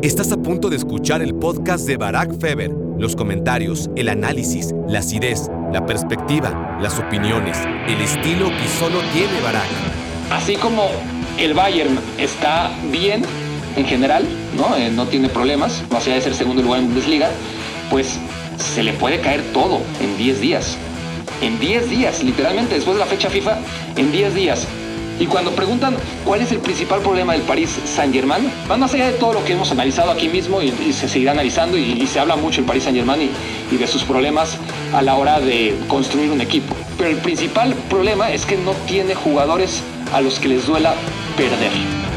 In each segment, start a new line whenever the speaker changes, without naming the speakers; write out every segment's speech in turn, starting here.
Estás a punto de escuchar el podcast de Barack Feber. Los comentarios, el análisis, la acidez, la perspectiva, las opiniones, el estilo que solo tiene Barack.
Así como el Bayern está bien en general, ¿no? Eh, no tiene problemas, no allá de ser segundo lugar en Bundesliga, pues se le puede caer todo en 10 días. En 10 días, literalmente después de la fecha FIFA, en 10 días. Y cuando preguntan cuál es el principal problema del París Saint-Germain, van más allá de todo lo que hemos analizado aquí mismo y, se seguirá analizando y, se habla mucho del París Saint-Germain y, de sus problemas a la hora de construir un equipo. Pero el principal problema es que no tiene jugadores a los que les duela perder.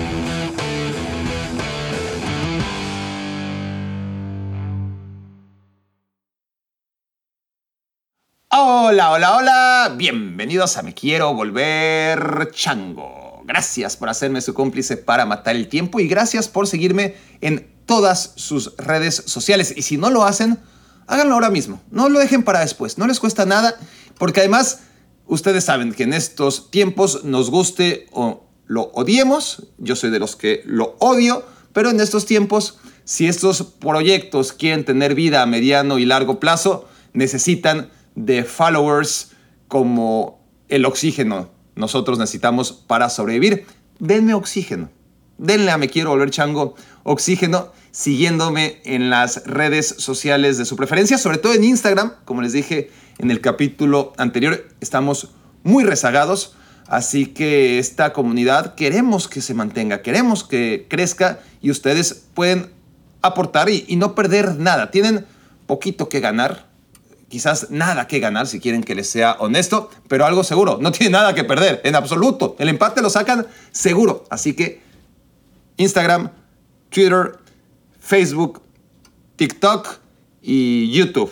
Hola, hola, hola. Bienvenidos a Me Quiero Volver Chango. Gracias por hacerme su cómplice para matar el tiempo y gracias por seguirme en todas sus redes sociales. Y si no lo hacen, háganlo ahora mismo. No lo dejen para después. No les cuesta nada porque además ustedes saben que en estos tiempos nos guste o lo odiemos. Yo soy de los que lo odio, pero en estos tiempos, si estos proyectos quieren tener vida a mediano y largo plazo, necesitan de followers como el oxígeno nosotros necesitamos para sobrevivir. Denme oxígeno. Denle a Me Quiero Volver Chango oxígeno siguiéndome en las redes sociales de su preferencia, sobre todo en Instagram. Como les dije en el capítulo anterior, estamos muy rezagados. Así que esta comunidad queremos que se mantenga, queremos que crezca y ustedes pueden aportar y, y no perder nada. Tienen poquito que ganar, quizás nada que ganar si quieren que les sea honesto, pero algo seguro, no tiene nada que perder, en absoluto. El empate lo sacan seguro. Así que Instagram, Twitter, Facebook, TikTok y YouTube.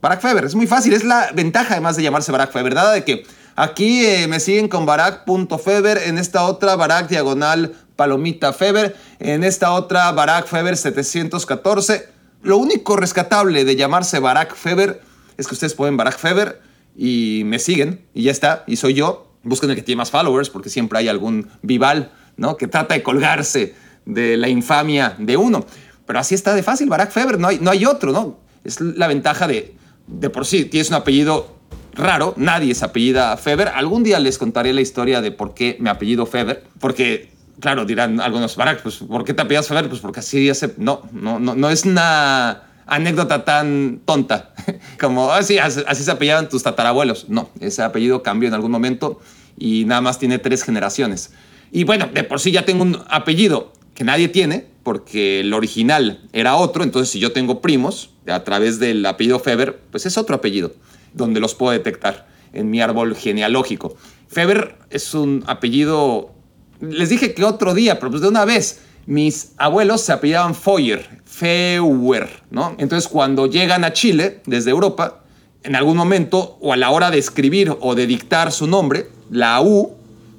Barack Feber, es muy fácil, es la ventaja además de llamarse Barack Feber, ¿verdad? De que aquí eh, me siguen con Barack.feber, en esta otra Barack diagonal palomita Feber, en esta otra Barack Feber 714. Lo único rescatable de llamarse Barack Feber es que ustedes pueden Barack Feber y me siguen y ya está, y soy yo. Busquen el que tiene más followers porque siempre hay algún vival, ¿no? Que trata de colgarse de la infamia de uno. Pero así está de fácil, Barack Feber, no hay, no hay otro, ¿no? Es la ventaja de, de por sí, tienes un apellido raro, nadie se apellida Feber. Algún día les contaré la historia de por qué me apellido Feber, porque, claro, dirán algunos, Barack, pues, ¿por qué te apellidas Feber? Pues porque así hace... No, no, no, no es una anécdota tan tonta como, ah, así, así se apellidaban tus tatarabuelos. No, ese apellido cambió en algún momento y nada más tiene tres generaciones. Y bueno, de por sí ya tengo un apellido que nadie tiene, porque el original era otro, entonces si yo tengo primos a través del apellido Feber, pues es otro apellido, donde los puedo detectar en mi árbol genealógico. Feber es un apellido, les dije que otro día, pero pues de una vez, mis abuelos se apellidaban Foyer, Feuer, ¿no? Entonces, cuando llegan a Chile desde Europa, en algún momento, o a la hora de escribir o de dictar su nombre, la U,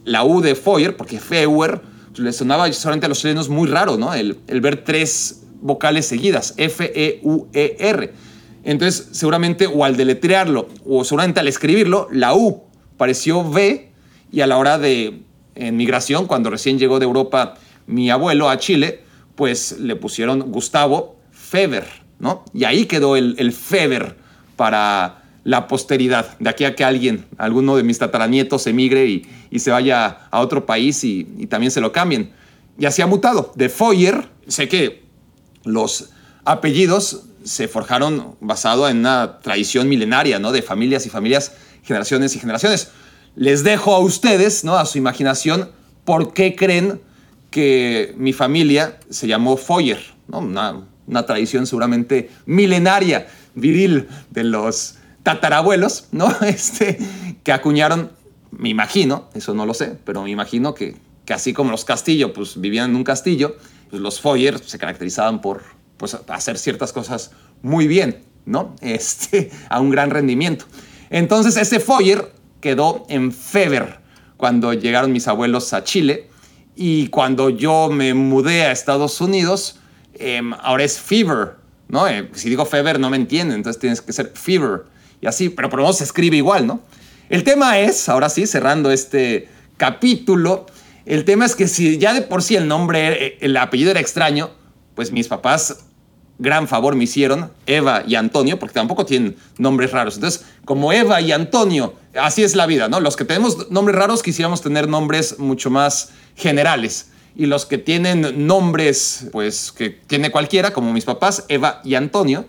la U de Feuer, porque Feuer, le sonaba solamente a los chilenos muy raro, ¿no? El, ver tres vocales seguidas, F-E-U-E-R. Entonces, seguramente, o al deletrearlo, o seguramente al escribirlo, la U pareció V, y a la hora de en migración, cuando recién llegó de Europa mi abuelo a Chile, pues le pusieron Gustavo Feber, ¿no? Y ahí quedó el, el Feber para la posteridad, de aquí a que alguien, alguno de mis tataranietos emigre y, se vaya a otro país y, y, también se lo cambien. Y así ha mutado. De Foyer, sé que los apellidos se forjaron basado en una tradición milenaria, ¿no? De familias y familias, generaciones y generaciones. Les dejo a ustedes, ¿no? A su imaginación, por qué creen que mi familia se llamó Foyer, ¿no? una, tradición seguramente milenaria, viril de los tatarabuelos, ¿no? Este, que acuñaron, me imagino, eso no lo sé, pero me imagino que, que así como los castillos pues, vivían en un castillo, pues, los Foyer se caracterizaban por pues, hacer ciertas cosas muy bien, ¿no? Este, a un gran rendimiento. Entonces ese Foyer quedó en Feber cuando llegaron mis abuelos a Chile y cuando yo me mudé a Estados Unidos, em, ahora es Fever, ¿no? Eh, si digo Fever no me entienden, entonces tienes que ser Fever. Y así, pero por lo menos se escribe igual, ¿no? El tema es, ahora sí, cerrando este capítulo, el tema es que si ya de por sí el nombre, eh, el apellido era extraño, pues mis papás gran favor me hicieron, Eva y Antonio, porque tampoco tienen nombres raros. Entonces, como Eva y Antonio, así es la vida, ¿no? Los que tenemos nombres raros quisiéramos tener nombres mucho más generales. Y los que tienen nombres, pues, que tiene cualquiera, como mis papás, Eva y Antonio,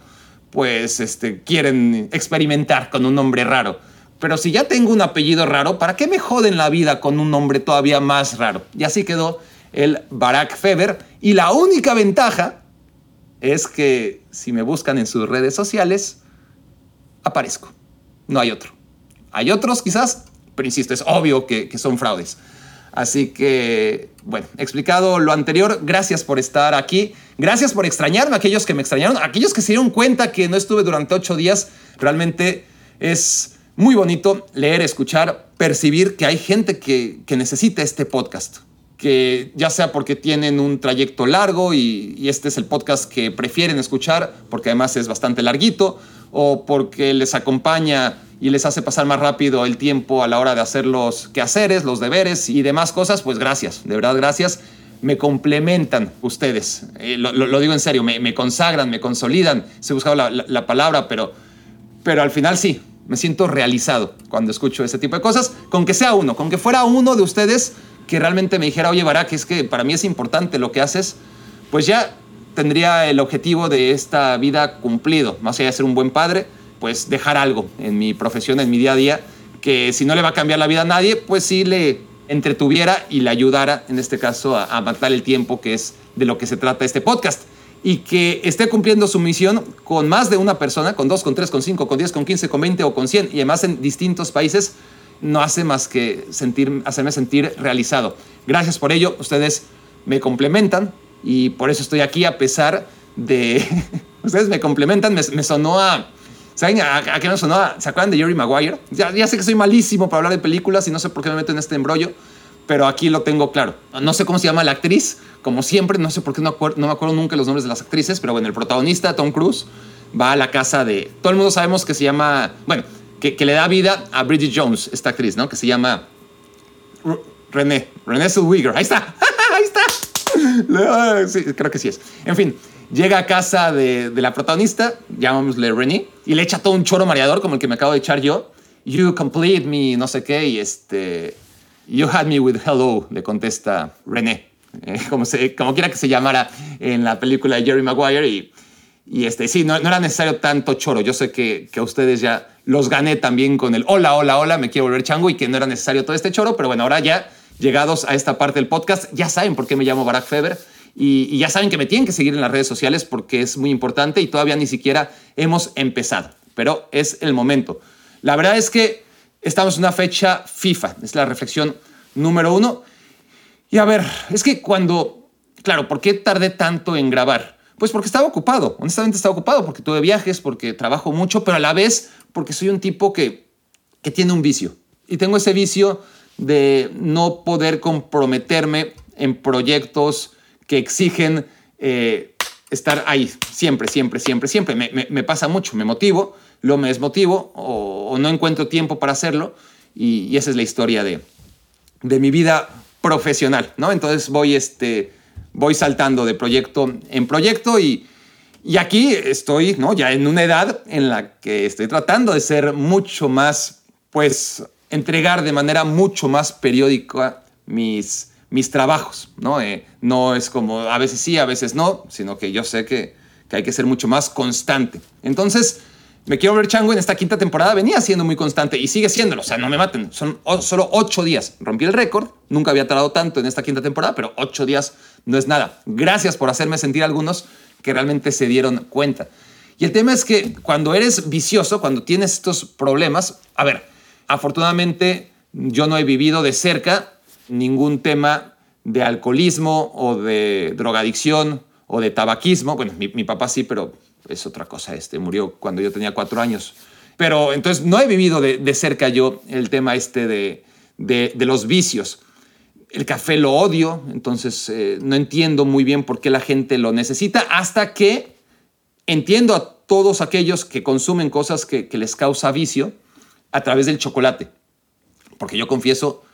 pues, este, quieren experimentar con un nombre raro. Pero si ya tengo un apellido raro, ¿para qué me joden la vida con un nombre todavía más raro? Y así quedó el Barack Feber. Y la única ventaja es que si me buscan en sus redes sociales, aparezco. No hay otro. Hay otros quizás, pero insisto, es obvio que, son fraudes. Así que, bueno, explicado lo anterior, gracias por estar aquí. Gracias por extrañarme, aquellos que me extrañaron, aquellos que se dieron cuenta que no estuve durante ocho días. Realmente es muy bonito leer, escuchar, percibir que hay gente que, que necesita este podcast que ya sea porque tienen un trayecto largo y, este es el podcast que prefieren escuchar, porque además es bastante larguito, o porque les acompaña y les hace pasar más rápido el tiempo a la hora de hacer los quehaceres, los deberes y demás cosas, pues gracias, de verdad gracias. Me complementan ustedes, eh, lo, digo en serio, me, consagran, me consolidan. Se he buscado la, la, palabra, pero, pero al final sí, me siento realizado cuando escucho ese tipo de cosas, con que sea uno, con que fuera uno de ustedes que realmente me dijera, oye, Barak, es que para mí es importante lo que haces, pues ya tendría el objetivo de esta vida cumplido. Más allá de ser un buen padre, pues dejar algo en mi profesión, en mi día a día, que si no le va a cambiar la vida a nadie, pues sí le entretuviera y le ayudara, en este caso, a, matar el tiempo, que es de lo que se trata este podcast. Y que esté cumpliendo su misión con más de una persona, con dos, con tres, con cinco, con diez, con quince, con veinte o con cien, y además en distintos países, no hace más que sentir, hacerme sentir realizado. Gracias por ello, ustedes me complementan y por eso estoy aquí a pesar de... ustedes me complementan, me, sonó a... ¿Saben a, qué me sonó? ¿Se acuerdan de Jerry Maguire? Ya, ya sé que soy malísimo para hablar de películas y no sé por qué me meto en este embrollo, pero aquí lo tengo claro. No sé cómo se llama la actriz, como siempre, no sé por qué no, no me acuerdo nunca los nombres de las actrices, pero bueno, el protagonista, Tom Cruise, va a la casa de... Todo el mundo sabemos que se llama... Bueno, que, le da vida a Bridget Jones, esta actriz, ¿no? Que se llama René, René Zellweger. Ahí está, ahí está. Creo que sí es. En fin, llega a casa de, la protagonista, llamámosle René, y le echa todo un choro mareador como el que me acabo de echar yo. You complete me, no sé qué, y este. You had me with hello, le contesta René. Eh, como, se, como quiera que se llamara en la película de Jerry Maguire. Y, y este, sí, no, no era necesario tanto choro. Yo sé que, que a ustedes ya los gané también con el hola, hola, hola, me quiero volver chango y que no era necesario todo este choro, pero bueno, ahora ya llegados a esta parte del podcast, ya saben por qué me llamo Barack Feber y, ya saben que me tienen que seguir en las redes sociales porque es muy importante y todavía ni siquiera hemos empezado, pero es el momento. La verdad es que estamos en una fecha FIFA, es la reflexión número uno. Y a ver, es que cuando, claro, ¿por qué tardé tanto en grabar? Pues porque estaba ocupado, honestamente estaba ocupado, porque tuve viajes, porque trabajo mucho, pero a la vez porque soy un tipo que, que tiene un vicio. Y tengo ese vicio de no poder comprometerme en proyectos que exigen eh, estar ahí, siempre, siempre, siempre, siempre. Me, pasa mucho, me motivo, lo me desmotivo o, no encuentro tiempo para hacerlo y, esa es la historia de, de mi vida profesional, ¿no? Entonces voy, este, voy saltando de proyecto en proyecto y, y aquí estoy, ¿no? Ya en una edad en la que estoy tratando de ser mucho más, pues, entregar de manera mucho más periódica mis, mis trabajos, ¿no? Eh, no es como a veces sí, a veces no, sino que yo sé que, que hay que ser mucho más constante. Entonces, me quiero ver chango en esta quinta temporada, venía siendo muy constante y sigue siéndolo, o sea, no me maten, son solo ocho días. Rompí el récord, nunca había tardado tanto en esta quinta temporada, pero ocho días no es nada. Gracias por hacerme sentir algunos que realmente se dieron cuenta. Y el tema es que cuando eres vicioso, cuando tienes estos problemas, a ver, afortunadamente yo no he vivido de cerca ningún tema de alcoholismo o de drogadicción o de tabaquismo. Bueno, mi, mi papá sí, pero es otra cosa. Este murió cuando yo tenía cuatro años. Pero entonces no he vivido de, cerca yo el tema este de, de, los vicios. El café lo odio, entonces eh, no entiendo muy bien por qué la gente lo necesita, hasta que entiendo a todos aquellos que consumen cosas que les causa vicio a través del chocolate. Porque yo confieso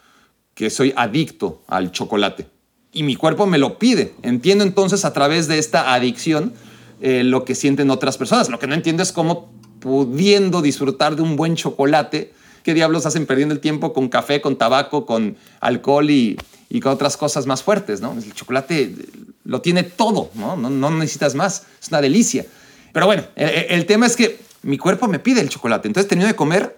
que soy adicto al chocolate. y mi cuerpo me lo pide. Entiendo entonces a través de esta adicción eh, lo que sienten otras personas. Lo que no entiendo es cómo pudiendo disfrutar de un buen chocolate, ¿qué diablos hacen perdiendo el tiempo con café, con tabaco, con alcohol y, con otras cosas más fuertes? ¿no? El chocolate lo tiene todo, ¿no? No, necesitas más, es una delicia. Pero bueno, el, tema es que mi cuerpo me pide el chocolate, entonces termino de comer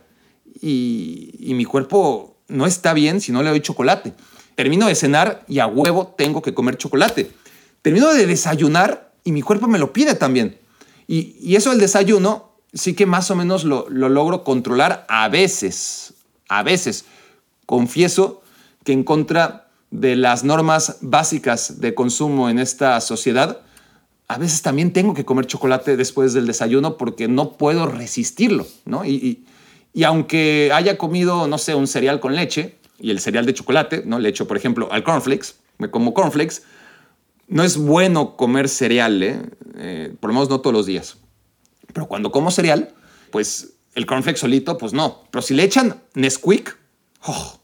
y mi cuerpo no está bien si no le doy chocolate. Termino de cenar y a huevo tengo que comer chocolate. Termino de desayunar y mi cuerpo me lo pide también. Y, eso del desayuno sí que más o menos lo, logro controlar a veces. A veces. Confieso que en contra de las normas básicas de consumo en esta sociedad, a veces también tengo que comer chocolate después del desayuno porque no puedo resistirlo, ¿no? Y, y, aunque haya comido, no sé, un cereal con leche, y el cereal de chocolate, ¿no? Le echo, por ejemplo, al cornflakes, me como cornflakes. No es bueno comer cereal, ¿eh? ¿eh? por lo menos no todos los días. Pero cuando como cereal, pues el cornflakes solito, pues no. Pero si le echan Nesquik, oh,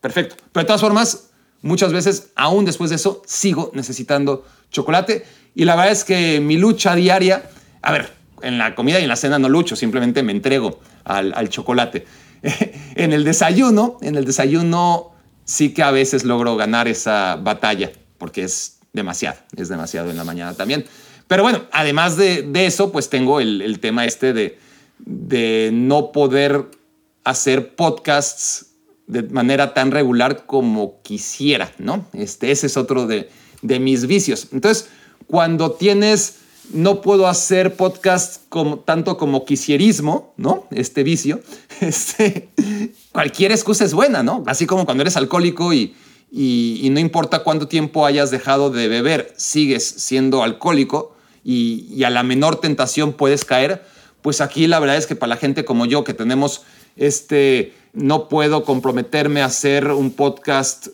perfecto. Pero de todas formas, muchas veces, aún después de eso, sigo necesitando chocolate. Y la verdad es que mi lucha diaria, a ver, en la comida y en la cena no lucho, simplemente me entrego al, al chocolate. en el desayuno, en el desayuno sí que a veces logro ganar esa batalla, porque es demasiado, es demasiado en la mañana también. Pero bueno, además de, eso, pues tengo el, tema este de, de no poder hacer podcasts de manera tan regular como quisiera, ¿no? Este, ese es otro de, de mis vicios. Entonces, cuando tienes no puedo hacer podcast como, tanto como quisierismo, ¿no? Este vicio. Este, cualquier excusa es buena, ¿no? Así como cuando eres alcohólico y, y, no importa cuánto tiempo hayas dejado de beber, sigues siendo alcohólico y, a la menor tentación puedes caer, pues aquí la verdad es que para la gente como yo que tenemos este, no puedo comprometerme a hacer un podcast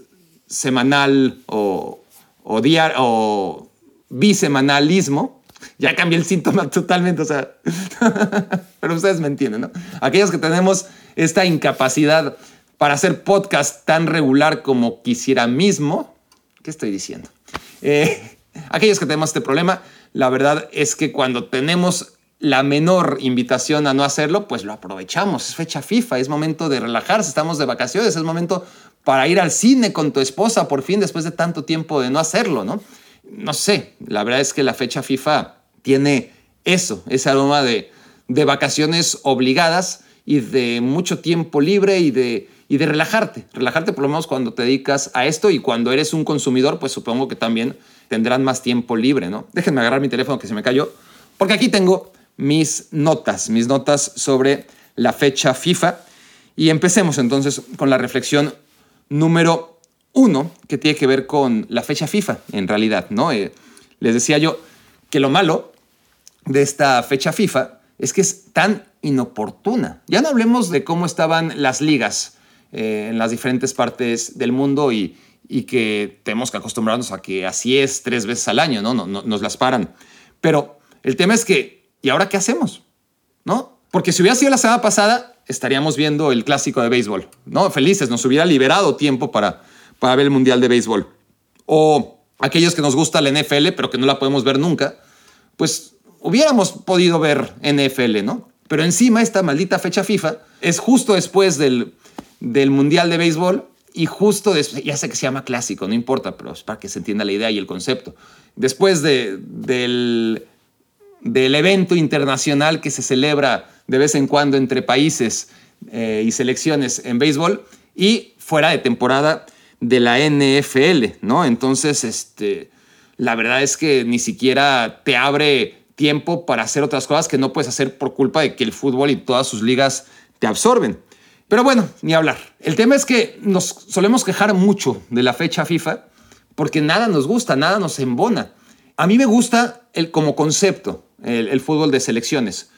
semanal o, o, diario o ya cambié el síntoma totalmente, o sea, pero ustedes me entienden, ¿no? Aquellos que tenemos esta incapacidad para hacer podcast tan regular como quisiera mismo, ¿qué estoy diciendo? Eh, aquellos que tenemos este problema, la verdad es que cuando tenemos la menor invitación a no hacerlo, pues lo aprovechamos. Es fecha FIFA, es momento de relajarse, estamos de vacaciones, es momento para ir al cine con tu esposa por fin después de tanto tiempo de no hacerlo, ¿no? no sé, la verdad es que la fecha FIFA tiene eso, ese aroma de, vacaciones obligadas y de mucho tiempo libre y de, y de relajarte. Relajarte por lo menos cuando te dedicas a esto y cuando eres un consumidor, pues supongo que también tendrán más tiempo libre, ¿no? Déjenme agarrar mi teléfono que se me cayó, porque aquí tengo mis notas, mis notas sobre la fecha FIFA. Y empecemos entonces con la reflexión número uno que tiene que ver con la fecha FIFA, en realidad, ¿no? Eh, les decía yo que lo malo de esta fecha FIFA es que es tan inoportuna. Ya no hablemos de cómo estaban las ligas eh, en las diferentes partes del mundo y, que tenemos que acostumbrarnos a que así es tres veces al año, ¿no? No, ¿no? Nos las paran. Pero el tema es que, ¿y ahora qué hacemos? ¿No? Porque si hubiera sido la semana pasada, estaríamos viendo el clásico de béisbol, ¿no? Felices, nos hubiera liberado tiempo para para ver el Mundial de Béisbol. O aquellos que nos gusta la NFL, pero que no la podemos ver nunca, pues hubiéramos podido ver NFL, ¿no? Pero encima esta maldita fecha FIFA es justo después del, del Mundial de Béisbol y justo después, ya sé que se llama clásico, no importa, pero es para que se entienda la idea y el concepto. Después de, del, del evento internacional que se celebra de vez en cuando entre países eh, y selecciones en béisbol y fuera de temporada de la NFL, ¿no? Entonces, este, la verdad es que ni siquiera te abre tiempo para hacer otras cosas que no puedes hacer por culpa de que el fútbol y todas sus ligas te absorben. Pero bueno, ni hablar. El tema es que nos solemos quejar mucho de la fecha FIFA porque nada nos gusta, nada nos embona. A mí me gusta el, como concepto el, fútbol de selecciones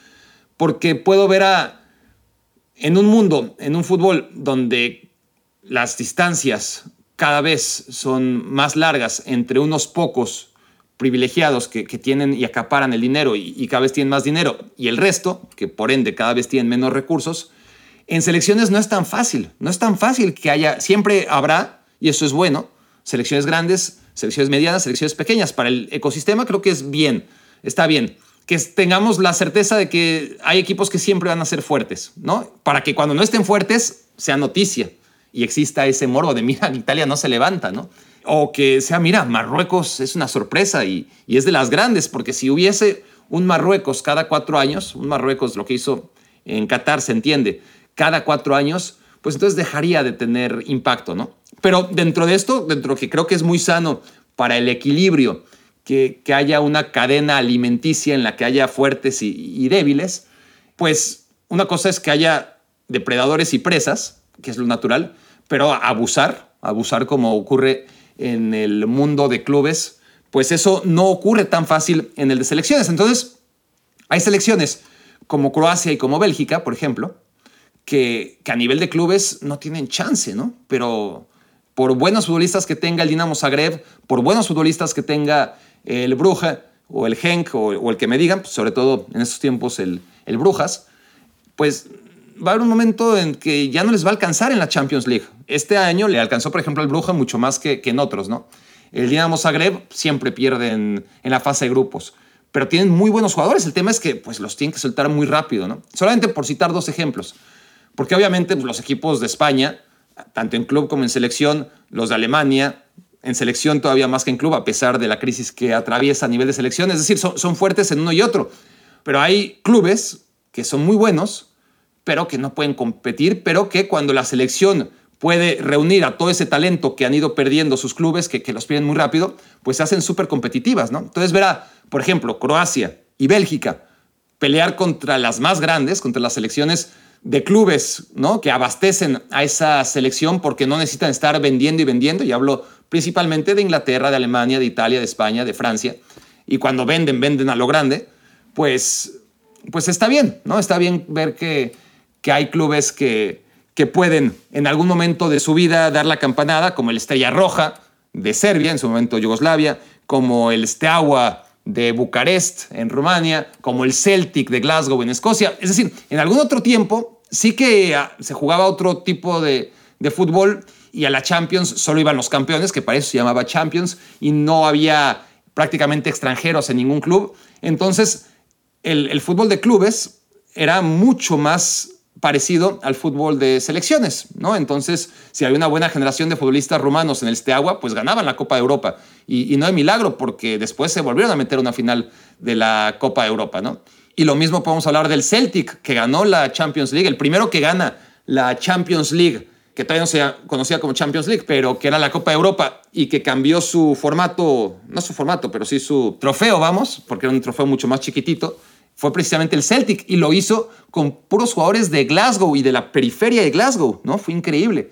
porque puedo ver a, en un mundo, en un fútbol donde las distancias cada vez son más largas entre unos pocos privilegiados que, tienen y acaparan el dinero y, cada vez tienen más dinero y el resto, que por ende cada vez tienen menos recursos, en selecciones no es tan fácil, no es tan fácil que haya, siempre habrá, y eso es bueno, selecciones grandes, selecciones medianas, selecciones pequeñas. Para el ecosistema creo que es bien, está bien. Que tengamos la certeza de que hay equipos que siempre van a ser fuertes, ¿no? Para que cuando no estén fuertes sea noticia y exista ese morbo de, mira, Italia no se levanta, ¿no? O que sea, mira, Marruecos es una sorpresa y, y es de las grandes, porque si hubiese un Marruecos cada cuatro años, un Marruecos lo que hizo en Qatar se entiende, cada cuatro años, pues entonces dejaría de tener impacto, ¿no? Pero dentro de esto, dentro que creo que es muy sano para el equilibrio, que, que haya una cadena alimenticia en la que haya fuertes y, débiles, pues una cosa es que haya depredadores y presas, que es lo natural, pero abusar, abusar como ocurre en el mundo de clubes, pues eso no ocurre tan fácil en el de selecciones. Entonces, hay selecciones como Croacia y como Bélgica, por ejemplo, que, a nivel de clubes no tienen chance, ¿no? Pero por buenos futbolistas que tenga el Dinamo Zagreb, por buenos futbolistas que tenga el Bruja o el Genk o, el que me digan, pues sobre todo en estos tiempos el, el Brujas, pues va a haber un momento en que ya no les va a alcanzar en la Champions League. Este año le alcanzó, por ejemplo, al Bruja mucho más que, en otros, ¿no? El Dinamo Zagreb siempre pierde en, en, la fase de grupos, pero tienen muy buenos jugadores. El tema es que pues, los tienen que soltar muy rápido, ¿no? Solamente por citar dos ejemplos, porque obviamente pues, los equipos de España, tanto en club como en selección, los de Alemania, en selección todavía más que en club, a pesar de la crisis que atraviesa a nivel de selección, es decir, son, fuertes en uno y otro, pero hay clubes que son muy buenos, pero que no pueden competir, pero que cuando la selección puede reunir a todo ese talento que han ido perdiendo sus clubes, que, que los pierden muy rápido, pues se hacen súper competitivas, ¿no? Entonces verá, por ejemplo, Croacia y Bélgica pelear contra las más grandes, contra las selecciones de clubes, ¿no? Que abastecen a esa selección porque no necesitan estar vendiendo y vendiendo, y hablo principalmente de Inglaterra, de Alemania, de Italia, de España, de Francia, y cuando venden, venden a lo grande, pues, pues está bien, ¿no? Está bien ver que que hay clubes que, que pueden en algún momento de su vida dar la campanada, como el Estrella Roja de Serbia, en su momento Yugoslavia, como el Steaua de Bucarest en Rumania, como el Celtic de Glasgow en Escocia. Es decir, en algún otro tiempo sí que ah, se jugaba otro tipo de, de fútbol y a la Champions solo iban los campeones, que para eso se llamaba Champions, y no había prácticamente extranjeros en ningún club. Entonces, el, fútbol de clubes era mucho más parecido al fútbol de selecciones, ¿no? Entonces, si hay una buena generación de futbolistas rumanos en el Steaua, pues ganaban la Copa de Europa. Y, no hay milagro, porque después se volvieron a meter una final de la Copa de Europa, ¿no? Y lo mismo podemos hablar del Celtic, que ganó la Champions League, el primero que gana la Champions League, que todavía no se conocía como Champions League, pero que era la Copa de Europa y que cambió su formato, no su formato, pero sí su trofeo, vamos, porque era un trofeo mucho más chiquitito, fue precisamente el Celtic y lo hizo con puros jugadores de Glasgow y de la periferia de Glasgow, ¿no? Fue increíble,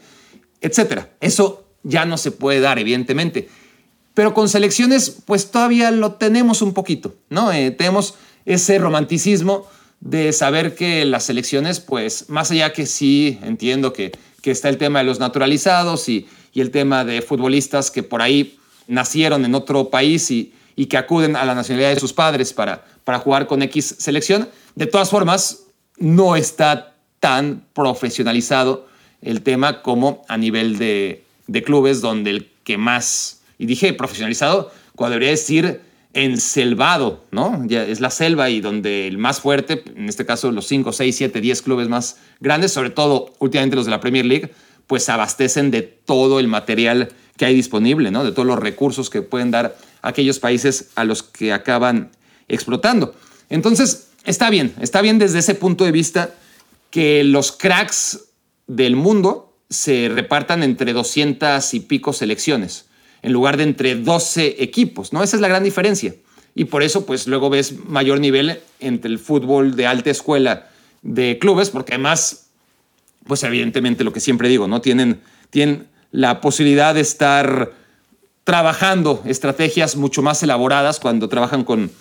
etcétera. Eso ya no se puede dar, evidentemente. Pero con selecciones, pues todavía lo tenemos un poquito, ¿no? Eh, tenemos ese romanticismo de saber que las selecciones, pues más allá que sí entiendo que, que está el tema de los naturalizados y, y el tema de futbolistas que por ahí nacieron en otro país y, y que acuden a la nacionalidad de sus padres para, para jugar con X selección. De todas formas, no está tan profesionalizado el tema como a nivel de, de clubes donde el que más, y dije profesionalizado, cuando debería decir enselvado, ¿no? Es la selva y donde el más fuerte, en este caso los 5, 6, 7, 10 clubes más grandes, sobre todo últimamente los de la Premier League, pues abastecen de todo el material que hay disponible, ¿no? De todos los recursos que pueden dar aquellos países a los que acaban explotando. Entonces, está bien, está bien desde ese punto de vista que los cracks del mundo se repartan entre 200 y pico selecciones, en lugar de entre 12 equipos, ¿no? Esa es la gran diferencia. Y por eso, pues luego ves mayor nivel entre el fútbol de alta escuela de clubes, porque además, pues evidentemente lo que siempre digo, ¿no? Tienen, tienen la posibilidad de estar trabajando estrategias mucho más elaboradas cuando trabajan con,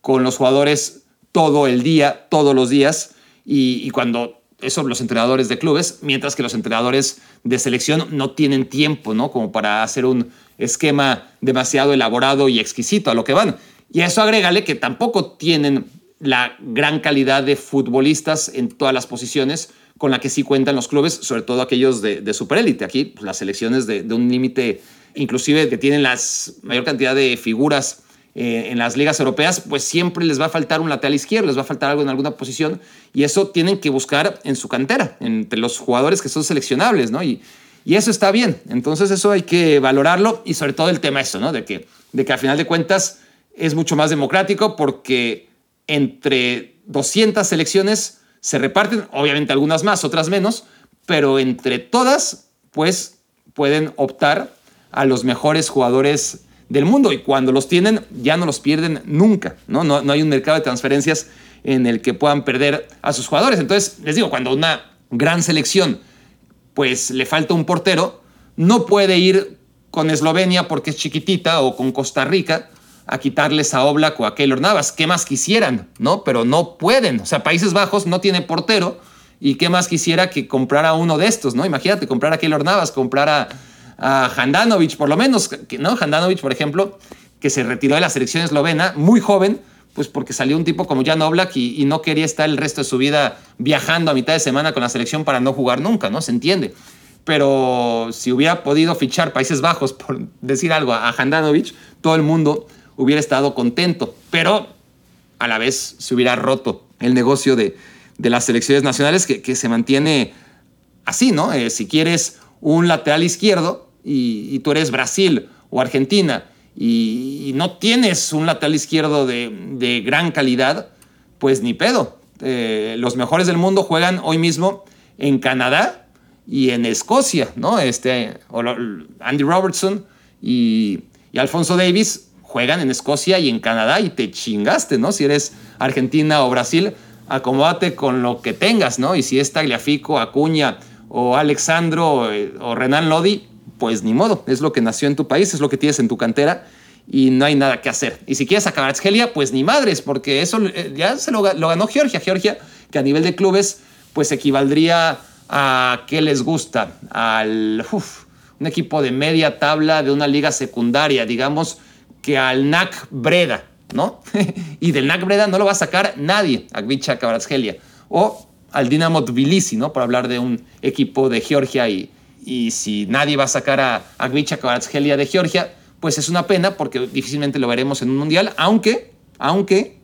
con los jugadores todo el día, todos los días, y, cuando eso los entrenadores de clubes, mientras que los entrenadores de selección no tienen tiempo, ¿no? Como para hacer un esquema demasiado elaborado y exquisito a lo que van. Y a eso agrégale que tampoco tienen la gran calidad de futbolistas en todas las posiciones con la que sí cuentan los clubes, sobre todo aquellos de, superélite. Aquí pues, las selecciones de, de un límite inclusive que tienen la mayor cantidad de figuras eh, en las ligas europeas, pues siempre les va a faltar un lateral izquierdo, les va a faltar algo en alguna posición y eso tienen que buscar en su cantera, entre los jugadores que son seleccionables, ¿no? Y, y eso está bien, entonces eso hay que valorarlo y sobre todo el tema eso, ¿no? De que, de que al final de cuentas es mucho más democrático porque entre 200 selecciones se reparten, obviamente algunas más, otras menos, pero entre todas, pues pueden optar a los mejores jugadores del mundo y cuando los tienen ya no los pierden nunca, ¿no? No, no hay un mercado de transferencias en el que puedan perder a sus jugadores. Entonces, les digo, cuando una gran selección pues le falta un portero, no puede ir con Eslovenia porque es chiquitita o con Costa Rica a quitarles a Oblak o a Keylor Navas. ¿Qué más quisieran? ¿No? Pero no pueden. O sea, Países Bajos no tiene portero y qué más quisiera que comprar a uno de estos, ¿no? Imagínate, comprar a Keylor Navas, comprar a a Handanovic, por lo menos, ¿no? Handanovic, por ejemplo, que se retiró de la selección eslovena muy joven, pues porque salió un tipo como Jan Oblak y, no quería estar el resto de su vida viajando a mitad de semana con la selección para no jugar nunca, ¿no? Se entiende. Pero si hubiera podido fichar Países Bajos, por decir algo, a Handanovic, todo el mundo hubiera estado contento. Pero a la vez se hubiera roto el negocio de, las selecciones nacionales que, que, se mantiene así, ¿no? Eh, si quieres un lateral izquierdo, y, tú eres Brasil o Argentina y, no tienes un lateral izquierdo de, gran calidad, pues ni pedo. Eh, los mejores del mundo juegan hoy mismo en Canadá y en Escocia, ¿no? Este, Andy Robertson y, y, Alfonso Davis juegan en Escocia y en Canadá y te chingaste, ¿no? Si eres Argentina o Brasil, acomódate con lo que tengas, ¿no? Y si es Tagliafico, Acuña o Alexandro eh, o Renan Lodi, pues ni modo, es lo que nació en tu país, es lo que tienes en tu cantera y no hay nada que hacer. Y si quieres acabar Argelia, pues ni madres, porque eso eh, ya se lo, ganó Georgia. Georgia, que a nivel de clubes, pues equivaldría a qué les gusta, al un equipo de media tabla de una liga secundaria, digamos que al NAC Breda, ¿no? y del NAC Breda no lo va a sacar nadie, Agvicha Kvaratskhelia. O al Dinamo Tbilisi, ¿no? Por hablar de un equipo de Georgia y, y si nadie va a sacar a Agnieszka Kvaratskhelia de Georgia, pues es una pena porque difícilmente lo veremos en un mundial, aunque, aunque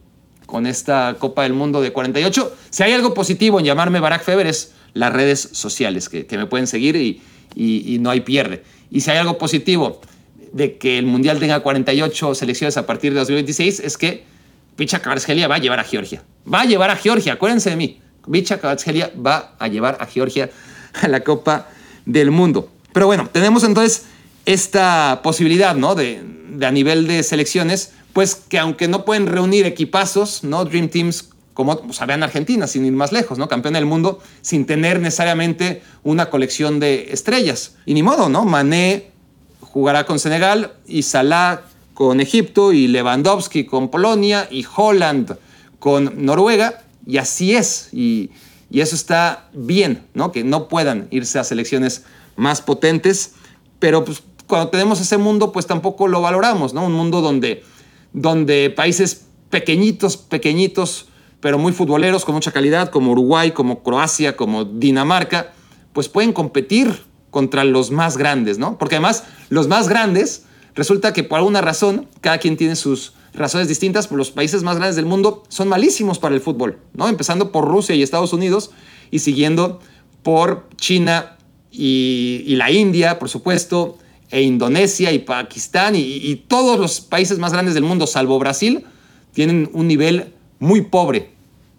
con esta Copa del Mundo de 48, si hay algo positivo en llamarme Barack Feber es las redes sociales, que, me pueden seguir y, y, no hay pierde. Y si hay algo positivo de que el Mundial tenga 48 selecciones a partir de 2026, es que Picha Kvaratskhelia va a llevar a Georgia. Va a llevar a Georgia, acuérdense de mí. Picha Kvaratskhelia va a llevar a Georgia a la Copa del mundo. Pero bueno, tenemos entonces esta posibilidad, ¿no? De, a nivel de selecciones, pues que aunque no pueden reunir equipazos, ¿no? Dream Teams, como pues, vean Argentina, sin ir más lejos, ¿no? Campeón del mundo, sin tener necesariamente una colección de estrellas. Y ni modo, ¿no? Mané jugará con Senegal y Salah con Egipto y Lewandowski con Polonia y Holland con Noruega. Y así es. Y, y eso está bien, ¿no? Que no puedan irse a selecciones más potentes, pero pues, cuando tenemos ese mundo, pues tampoco lo valoramos, ¿no? Un mundo donde, donde países pequeñitos, pequeñitos, pero muy futboleros, con mucha calidad, como Uruguay, como Croacia, como Dinamarca, pues pueden competir contra los más grandes, ¿no? Porque además los más grandes, resulta que por alguna razón, cada quien tiene sus razones distintas, pero los países más grandes del mundo son malísimos para el fútbol, ¿no? Empezando por Rusia y Estados Unidos y siguiendo por China y, la India, por supuesto, e Indonesia y Pakistán y, todos los países más grandes del mundo, salvo Brasil, tienen un nivel muy pobre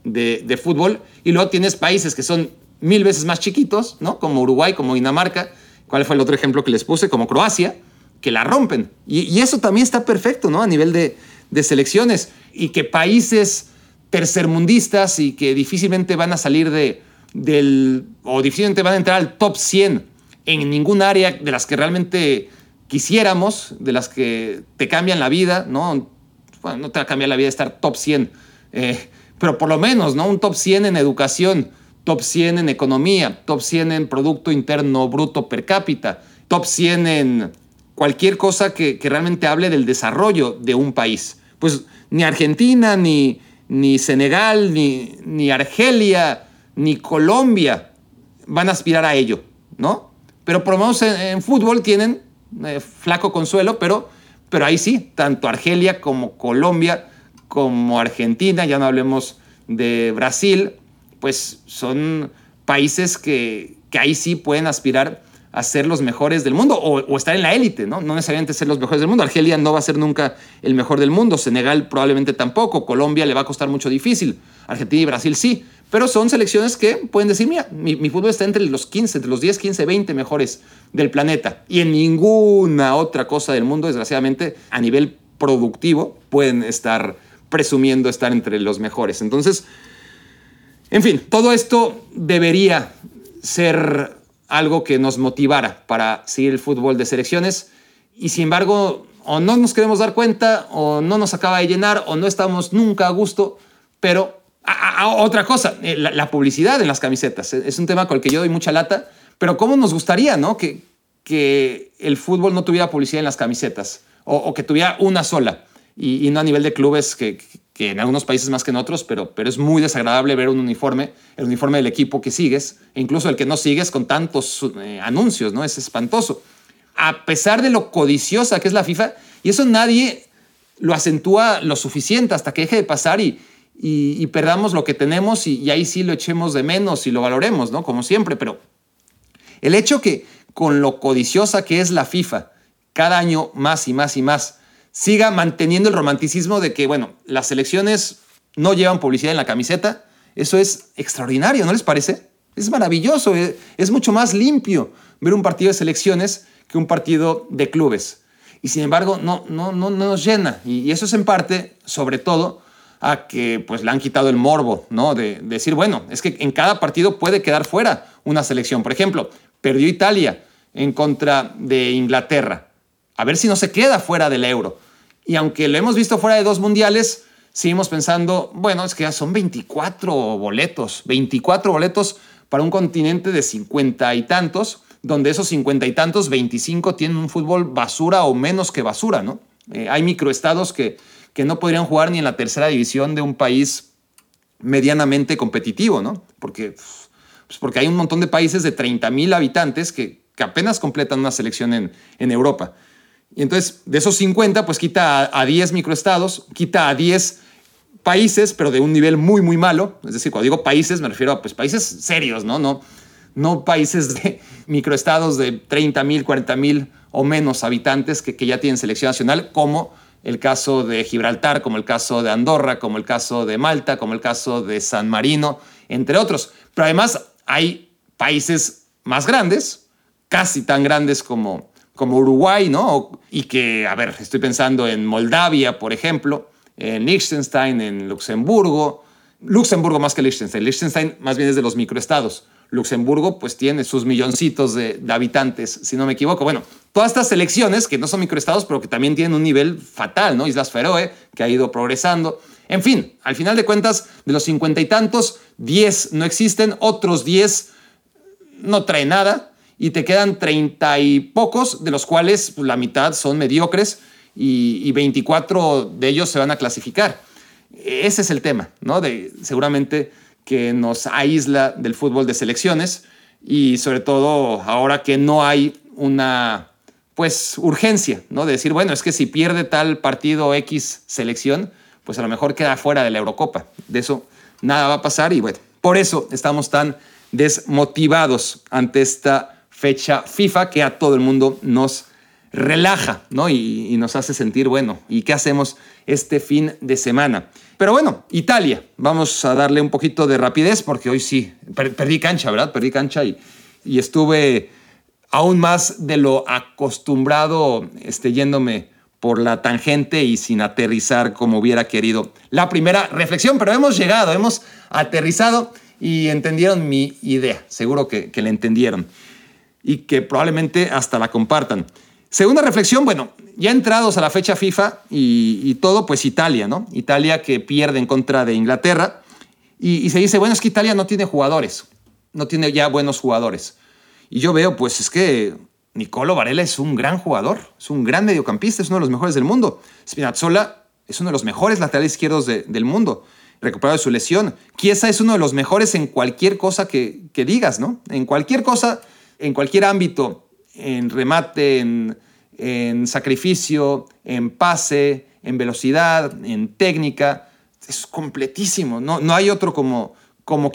de, de, fútbol. Y luego tienes países que son mil veces más chiquitos, ¿no? Como Uruguay, como Dinamarca. ¿Cuál fue el otro ejemplo que les puse? Como Croacia, que la rompen. Y, y eso también está perfecto, ¿no? A nivel de, de selecciones y que países tercermundistas y que difícilmente van a salir de, del, o difícilmente van a entrar al top 100 en ningún área de las que realmente quisiéramos, de las que te cambian la vida, ¿no? No te va a cambiar la vida estar top 100, eh, pero por lo menos, ¿no? Un top 100 en educación, top 100 en economía, top 100 en Producto Interno Bruto per cápita, top 100 en cualquier cosa que, realmente hable del desarrollo de un país. Pues ni Argentina, ni, ni Senegal, ni, ni Argelia, ni Colombia van a aspirar a ello, ¿no? Pero por lo menos en, fútbol tienen eh, flaco consuelo, pero, pero ahí sí, tanto Argelia como Colombia, como Argentina, ya no hablemos de Brasil, pues son países que, que ahí sí pueden aspirar a ser los mejores del mundo o, estar en la élite, ¿no? No necesariamente ser los mejores del mundo. Argelia no va a ser nunca el mejor del mundo, Senegal probablemente tampoco, Colombia le va a costar mucho difícil, Argentina y Brasil sí, pero son selecciones que pueden decir, mira, mi, mi fútbol está entre los 15, entre los 10, 15, 20 mejores del planeta y en ninguna otra cosa del mundo, desgraciadamente, a nivel productivo, pueden estar presumiendo estar entre los mejores. Entonces, en fin, todo esto debería ser algo que nos motivara para seguir el fútbol de selecciones. Y sin embargo o no nos queremos dar cuenta o no nos acaba de llenar o no estamos nunca a gusto, pero otra cosa, eh, la, publicidad en las camisetas es un tema con el que yo doy mucha lata, pero cómo nos gustaría ¿no? que, que el fútbol no tuviera publicidad en las camisetas o, que tuviera una sola y, no a nivel de clubes que, que en algunos países más que en otros, pero, pero es muy desagradable ver un uniforme, el uniforme del equipo que sigues, e incluso el que no sigues con tantos eh, anuncios, ¿no? Es espantoso. A pesar de lo codiciosa que es la FIFA, y eso nadie lo acentúa lo suficiente hasta que deje de pasar y, y, perdamos lo que tenemos y, y, ahí sí lo echemos de menos y lo valoremos, ¿no? Como siempre, pero el hecho que con lo codiciosa que es la FIFA, cada año más y más y más, siga manteniendo el romanticismo de que, bueno, las elecciones no llevan publicidad en la camiseta. Eso es extraordinario, ¿no les parece? Es maravilloso, eh, es mucho más limpio ver un partido de selecciones que un partido de clubes. Y sin embargo, no, no, no, nos llena. Y, eso es en parte, sobre todo, a que pues le han quitado el morbo, ¿no? De, decir, bueno, es que en cada partido puede quedar fuera una selección. Por ejemplo, perdió Italia en contra de Inglaterra. A ver si no se queda fuera del euro. Y aunque lo hemos visto fuera de dos mundiales, seguimos pensando, bueno, es que ya son 24 boletos, 24 boletos para un continente de 50 y tantos, donde esos 50 y tantos, 25 tienen un fútbol basura o menos que basura, ¿no? Eh, hay microestados que, que no podrían jugar ni en la tercera división de un país medianamente competitivo, ¿no? Porque, pues porque hay un montón de países de 30 mil habitantes que, que, apenas completan una selección en, en Europa. Y entonces, de esos 50, pues quita a, 10 microestados, quita a 10 países, pero de un nivel muy, muy malo. Es decir, cuando digo países, me refiero a pues, países serios, ¿no? No, no países de microestados de 30 mil, 40 mil o menos habitantes que, que ya tienen selección nacional, como el caso de Gibraltar, como el caso de Andorra, como el caso de Malta, como el caso de San Marino, entre otros. Pero además hay países más grandes, casi tan grandes como, como Uruguay, ¿no? Y que, a ver, estoy pensando en Moldavia, por ejemplo, en Liechtenstein, en Luxemburgo. Luxemburgo más que Liechtenstein. Liechtenstein más bien es de los microestados. Luxemburgo pues tiene sus milloncitos de, habitantes, si no me equivoco. Bueno, todas estas selecciones que no son microestados, pero que también tienen un nivel fatal, ¿no? Islas Feroe, que ha ido progresando. En fin, al final de cuentas, de los cincuenta y tantos, diez no existen, otros diez no traen nada y te quedan treinta y pocos, de los cuales pues, la mitad son mediocres y, 24 de ellos se van a clasificar. Ese es el tema, ¿no? De, seguramente que nos aísla del fútbol de selecciones y sobre todo ahora que no hay una pues urgencia, ¿no? De decir, bueno, es que si pierde tal partido X selección, pues a lo mejor queda fuera de la Eurocopa. De eso nada va a pasar y bueno, por eso estamos tan desmotivados ante esta fecha FIFA que a todo el mundo nos relaja, ¿no? Y, nos hace sentir, bueno, ¿y qué hacemos este fin de semana? Pero bueno, Italia, vamos a darle un poquito de rapidez porque hoy sí, perdí cancha, ¿verdad? Perdí cancha y, estuve aún más de lo acostumbrado, este, yéndome por la tangente y sin aterrizar como hubiera querido. La primera reflexión, pero hemos llegado, hemos aterrizado y entendieron mi idea, seguro que, que la entendieron y que probablemente hasta la compartan. Segunda reflexión, bueno, ya entrados a la fecha FIFA y, todo, pues Italia, ¿no? Italia que pierde en contra de Inglaterra y, se dice, bueno, es que Italia no tiene jugadores, no tiene ya buenos jugadores. Y yo veo, pues es que Nicolo Varela es un gran jugador, es un gran mediocampista, es uno de los mejores del mundo. Spinazzola es uno de los mejores laterales izquierdos del mundo, recuperado de su lesión. Chiesa es uno de los mejores en cualquier cosa que, que digas, ¿no? En cualquier cosa en cualquier ámbito, en remate, en, sacrificio, en pase, en velocidad, en técnica. Es completísimo. No, no hay otro como, como.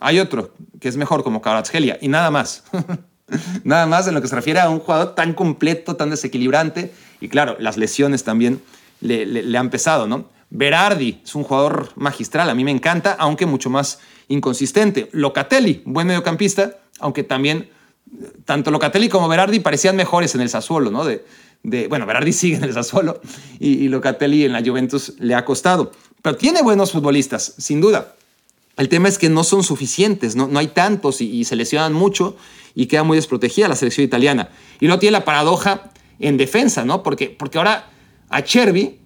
Hay otro que es mejor como Kvaratskhelia y nada más. nada más en lo que se refiere a un jugador tan completo, tan desequilibrante. Y claro, las lesiones también le han pesado, ¿no? Berardi es un jugador magistral, a mí me encanta, aunque mucho más inconsistente. Locatelli, buen mediocampista, aunque también tanto Locatelli como Berardi parecían mejores en el Sassuolo, ¿no? De, de, bueno, Berardi sigue en el Sassuolo y, Locatelli en la Juventus le ha costado. Pero tiene buenos futbolistas, sin duda. El tema es que no son suficientes, no, no hay tantos y, se lesionan mucho y queda muy desprotegida la selección italiana. Y luego tiene la paradoja en defensa, ¿no? Porque, porque ahora a Chervi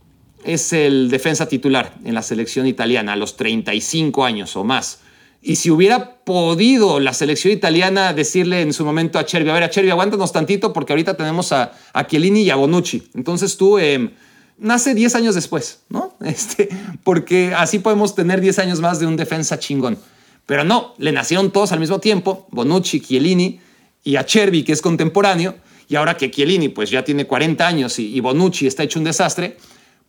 es el defensa titular en la selección italiana a los 35 años o más. Y si hubiera podido la selección italiana decirle en su momento a Chervi, a ver, a Chervi, aguántanos tantito porque ahorita tenemos a, a Chiellini y a Bonucci. Entonces tú eh, nace 10 años después, ¿no? Este, porque así podemos tener 10 años más de un defensa chingón. Pero no, le nacieron todos al mismo tiempo, Bonucci, Chiellini y a Chervi, que es contemporáneo. Y ahora que Chiellini pues ya tiene 40 años y Bonucci está hecho un desastre,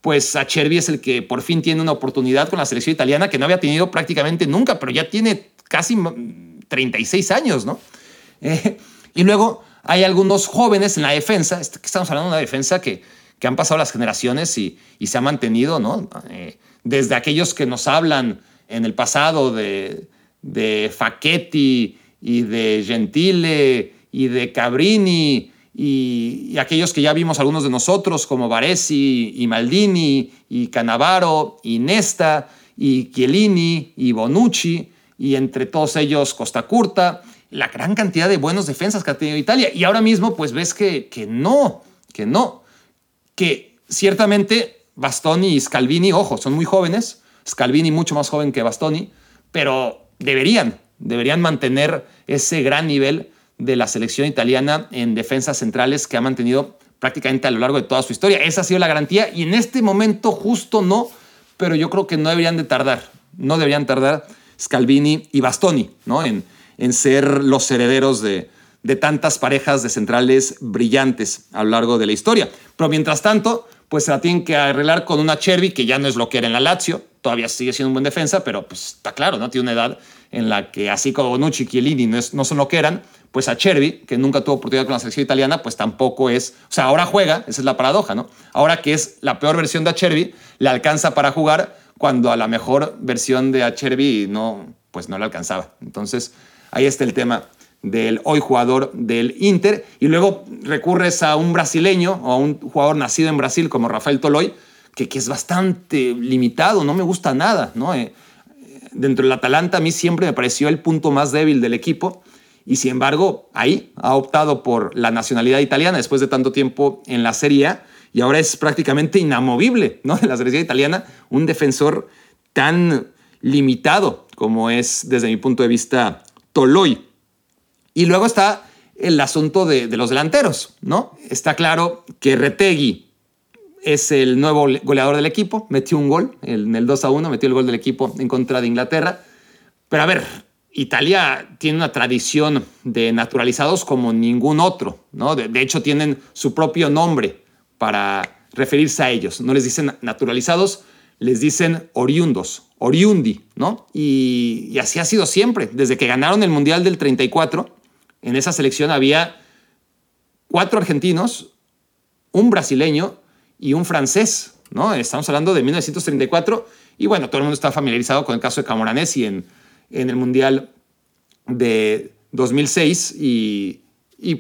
pues a Chervi es el que por fin tiene una oportunidad con la selección italiana que no había tenido prácticamente nunca, pero ya tiene casi 36 años, ¿no? Eh, y luego hay algunos jóvenes en la defensa, este, estamos hablando de una defensa que, que han pasado las generaciones y, se ha mantenido, ¿no? Eh, desde aquellos que nos hablan en el pasado de, de Facchetti y de Gentile y de Cabrini y, aquellos que ya vimos algunos de nosotros, como Varesi y Maldini y Canavaro y Nesta y Chiellini y Bonucci y entre todos ellos Costa Curta, la gran cantidad de buenos defensas que ha tenido Italia. Y ahora mismo pues ves que, que no, que no, que ciertamente Bastoni y Scalvini, ojo, son muy jóvenes, Scalvini mucho más joven que Bastoni, pero deberían, deberían mantener ese gran nivel de la selección italiana en defensas centrales que ha mantenido prácticamente a lo largo de toda su historia. Esa ha sido la garantía y en este momento justo no, pero yo creo que no deberían de tardar, no deberían tardar Scalvini y Bastoni ¿no? en, en ser los herederos de, de tantas parejas de centrales brillantes a lo largo de la historia. Pero mientras tanto, pues se la tienen que arreglar con una Chervi que ya no es lo que era en la Lazio, todavía sigue siendo un buen defensa, pero pues está claro, ¿no? Tiene una edad en la que así como Bonucci y Chiellini no, no son lo que eran, pues a Chervi, que nunca tuvo oportunidad con la selección italiana, pues tampoco es, o sea, ahora juega, esa es la paradoja, ¿no? Ahora que es la peor versión de Achervi, le alcanza para jugar cuando a la mejor versión de Achervi no, pues no le alcanzaba. Entonces, ahí está el tema del hoy jugador del Inter y luego recurres a un brasileño o a un jugador nacido en Brasil como Rafael Toloy, que, que es bastante limitado, no me gusta nada, ¿no? Eh, dentro del Atalanta a mí siempre me pareció el punto más débil del equipo y sin embargo ahí ha optado por la nacionalidad italiana después de tanto tiempo en la Serie y ahora es prácticamente inamovible ¿no? en la selección italiana un defensor tan limitado como es desde mi punto de vista Toloy. Y luego está el asunto de, los delanteros, ¿no? Está claro que Retegui es el nuevo goleador del equipo, metió un gol en el 2 a 1, metió el gol del equipo en contra de Inglaterra. Pero a ver, Italia tiene una tradición de naturalizados como ningún otro, ¿no? De, hecho, tienen su propio nombre para referirse a ellos. No les dicen naturalizados, les dicen oriundos, oriundi, ¿no? Y, y, así ha sido siempre. Desde que ganaron el Mundial del 34, en esa selección había cuatro argentinos, un brasileño y un francés, ¿no? Estamos hablando de 1934 y bueno, todo el mundo está familiarizado con el caso de Camoranesi en en el Mundial de 2006 y,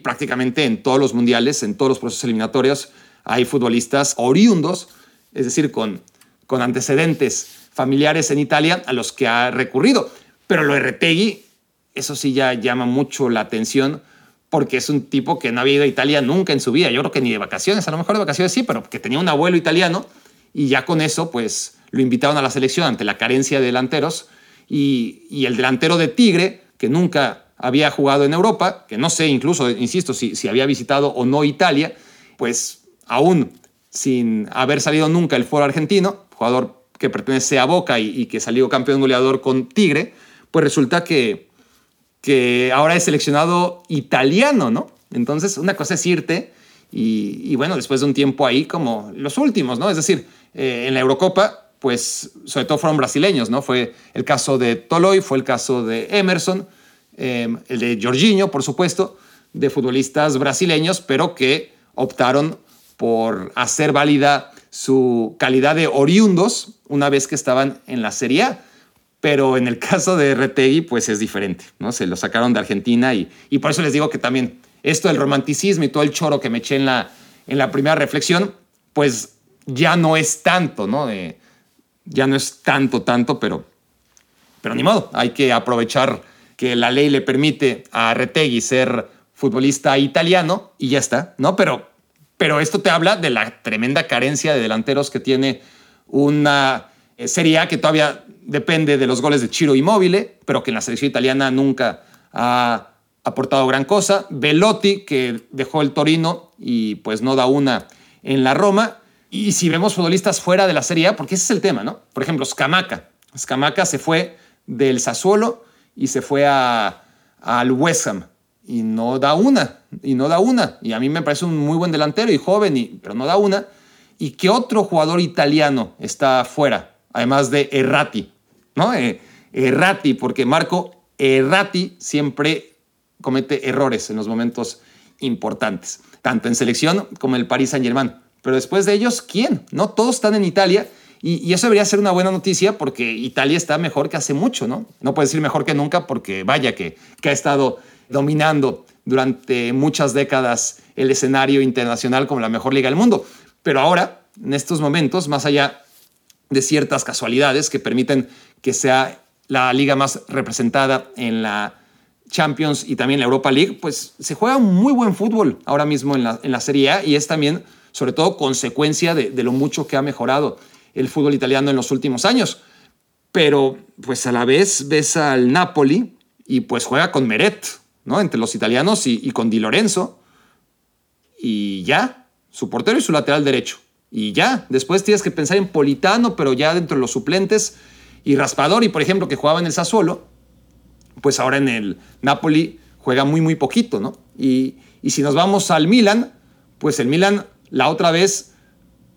prácticamente en todos los mundiales, en todos los procesos eliminatorios, hay futbolistas oriundos, es decir, con, con antecedentes familiares en Italia a los que ha recurrido. Pero lo de Retegui, eso sí ya llama mucho la atención porque es un tipo que no había ido a Italia nunca en su vida. Yo creo que ni de vacaciones, a lo mejor de vacaciones sí, pero que tenía un abuelo italiano y ya con eso, pues lo invitaron a la selección ante la carencia de delanteros y, el delantero de Tigre, que nunca había jugado en Europa, que no sé incluso, insisto, si, si había visitado o no Italia, pues aún sin haber salido nunca el foro argentino, jugador que pertenece a Boca y, que salió campeón goleador con Tigre, pues resulta que, que ahora es seleccionado italiano, ¿no? Entonces, una cosa es irte Y, bueno, después de un tiempo ahí como los últimos, ¿no? Es decir, eh, en la Eurocopa, pues sobre todo fueron brasileños, ¿no? Fue el caso de Toloy, fue el caso de Emerson, em, el de Jorginho, por supuesto, de futbolistas brasileños, pero que optaron por hacer válida su calidad de oriundos una vez que estaban en la Serie A. Pero en el caso de Retegui, pues es diferente, ¿no? Se lo sacaron de Argentina y, y por eso les digo que también esto del romanticismo y todo el choro que me eché en la, en la primera reflexión, pues ya no es tanto, ¿no? Ya no es tanto, tanto, pero, pero ni modo, hay que aprovechar que la ley le permite a Retegui ser futbolista italiano y ya está, ¿no? Pero, pero esto te habla de la tremenda carencia de delanteros que tiene una eh, Serie A que todavía depende de los goles de Chiro Immobile, pero que en la selección italiana nunca ha aportado gran cosa. Velotti, que dejó el Torino y pues no da una en la Roma. Y si vemos futbolistas fuera de la Serie A, porque ese es el tema, ¿no? Por ejemplo, Scamaca. Scamaca se fue del Sassuolo y se fue a, al West Ham y no da una, y no da una. Y a mí me parece un muy buen delantero y joven, y, pero no da una. ¿Y qué otro jugador italiano está fuera? Además de Errati, ¿no? Eh, Errati, porque Marco Errati siempre comete errores en los momentos importantes, tanto en selección como en el Paris Saint-Germain. Pero después de ellos, ¿quién? No todos están en Italia y, eso debería ser una buena noticia porque Italia está mejor que hace mucho, ¿no? No puedo decir mejor que nunca porque vaya que, que ha estado dominando durante muchas décadas el escenario internacional como la mejor liga del mundo. Pero ahora, en estos momentos, más allá de ciertas casualidades que permiten que sea la liga más representada en la Champions y también la Europa League, pues se juega un muy buen fútbol ahora mismo en la, en la Serie A y es también, sobre todo, consecuencia de, lo mucho que ha mejorado el fútbol italiano en los últimos años. Pero, pues a la vez ves al Napoli y pues juega con Meret, ¿no? Entre los italianos y, y con Di Lorenzo. Y ya, su portero y su lateral derecho. Y ya, después tienes que pensar en Politano, pero ya dentro de los suplentes. Y Raspadori, por ejemplo, que jugaba en el Sassuolo, pues ahora en el Napoli juega muy, muy poquito, ¿no? Y, si nos vamos al Milan, pues el Milan la otra vez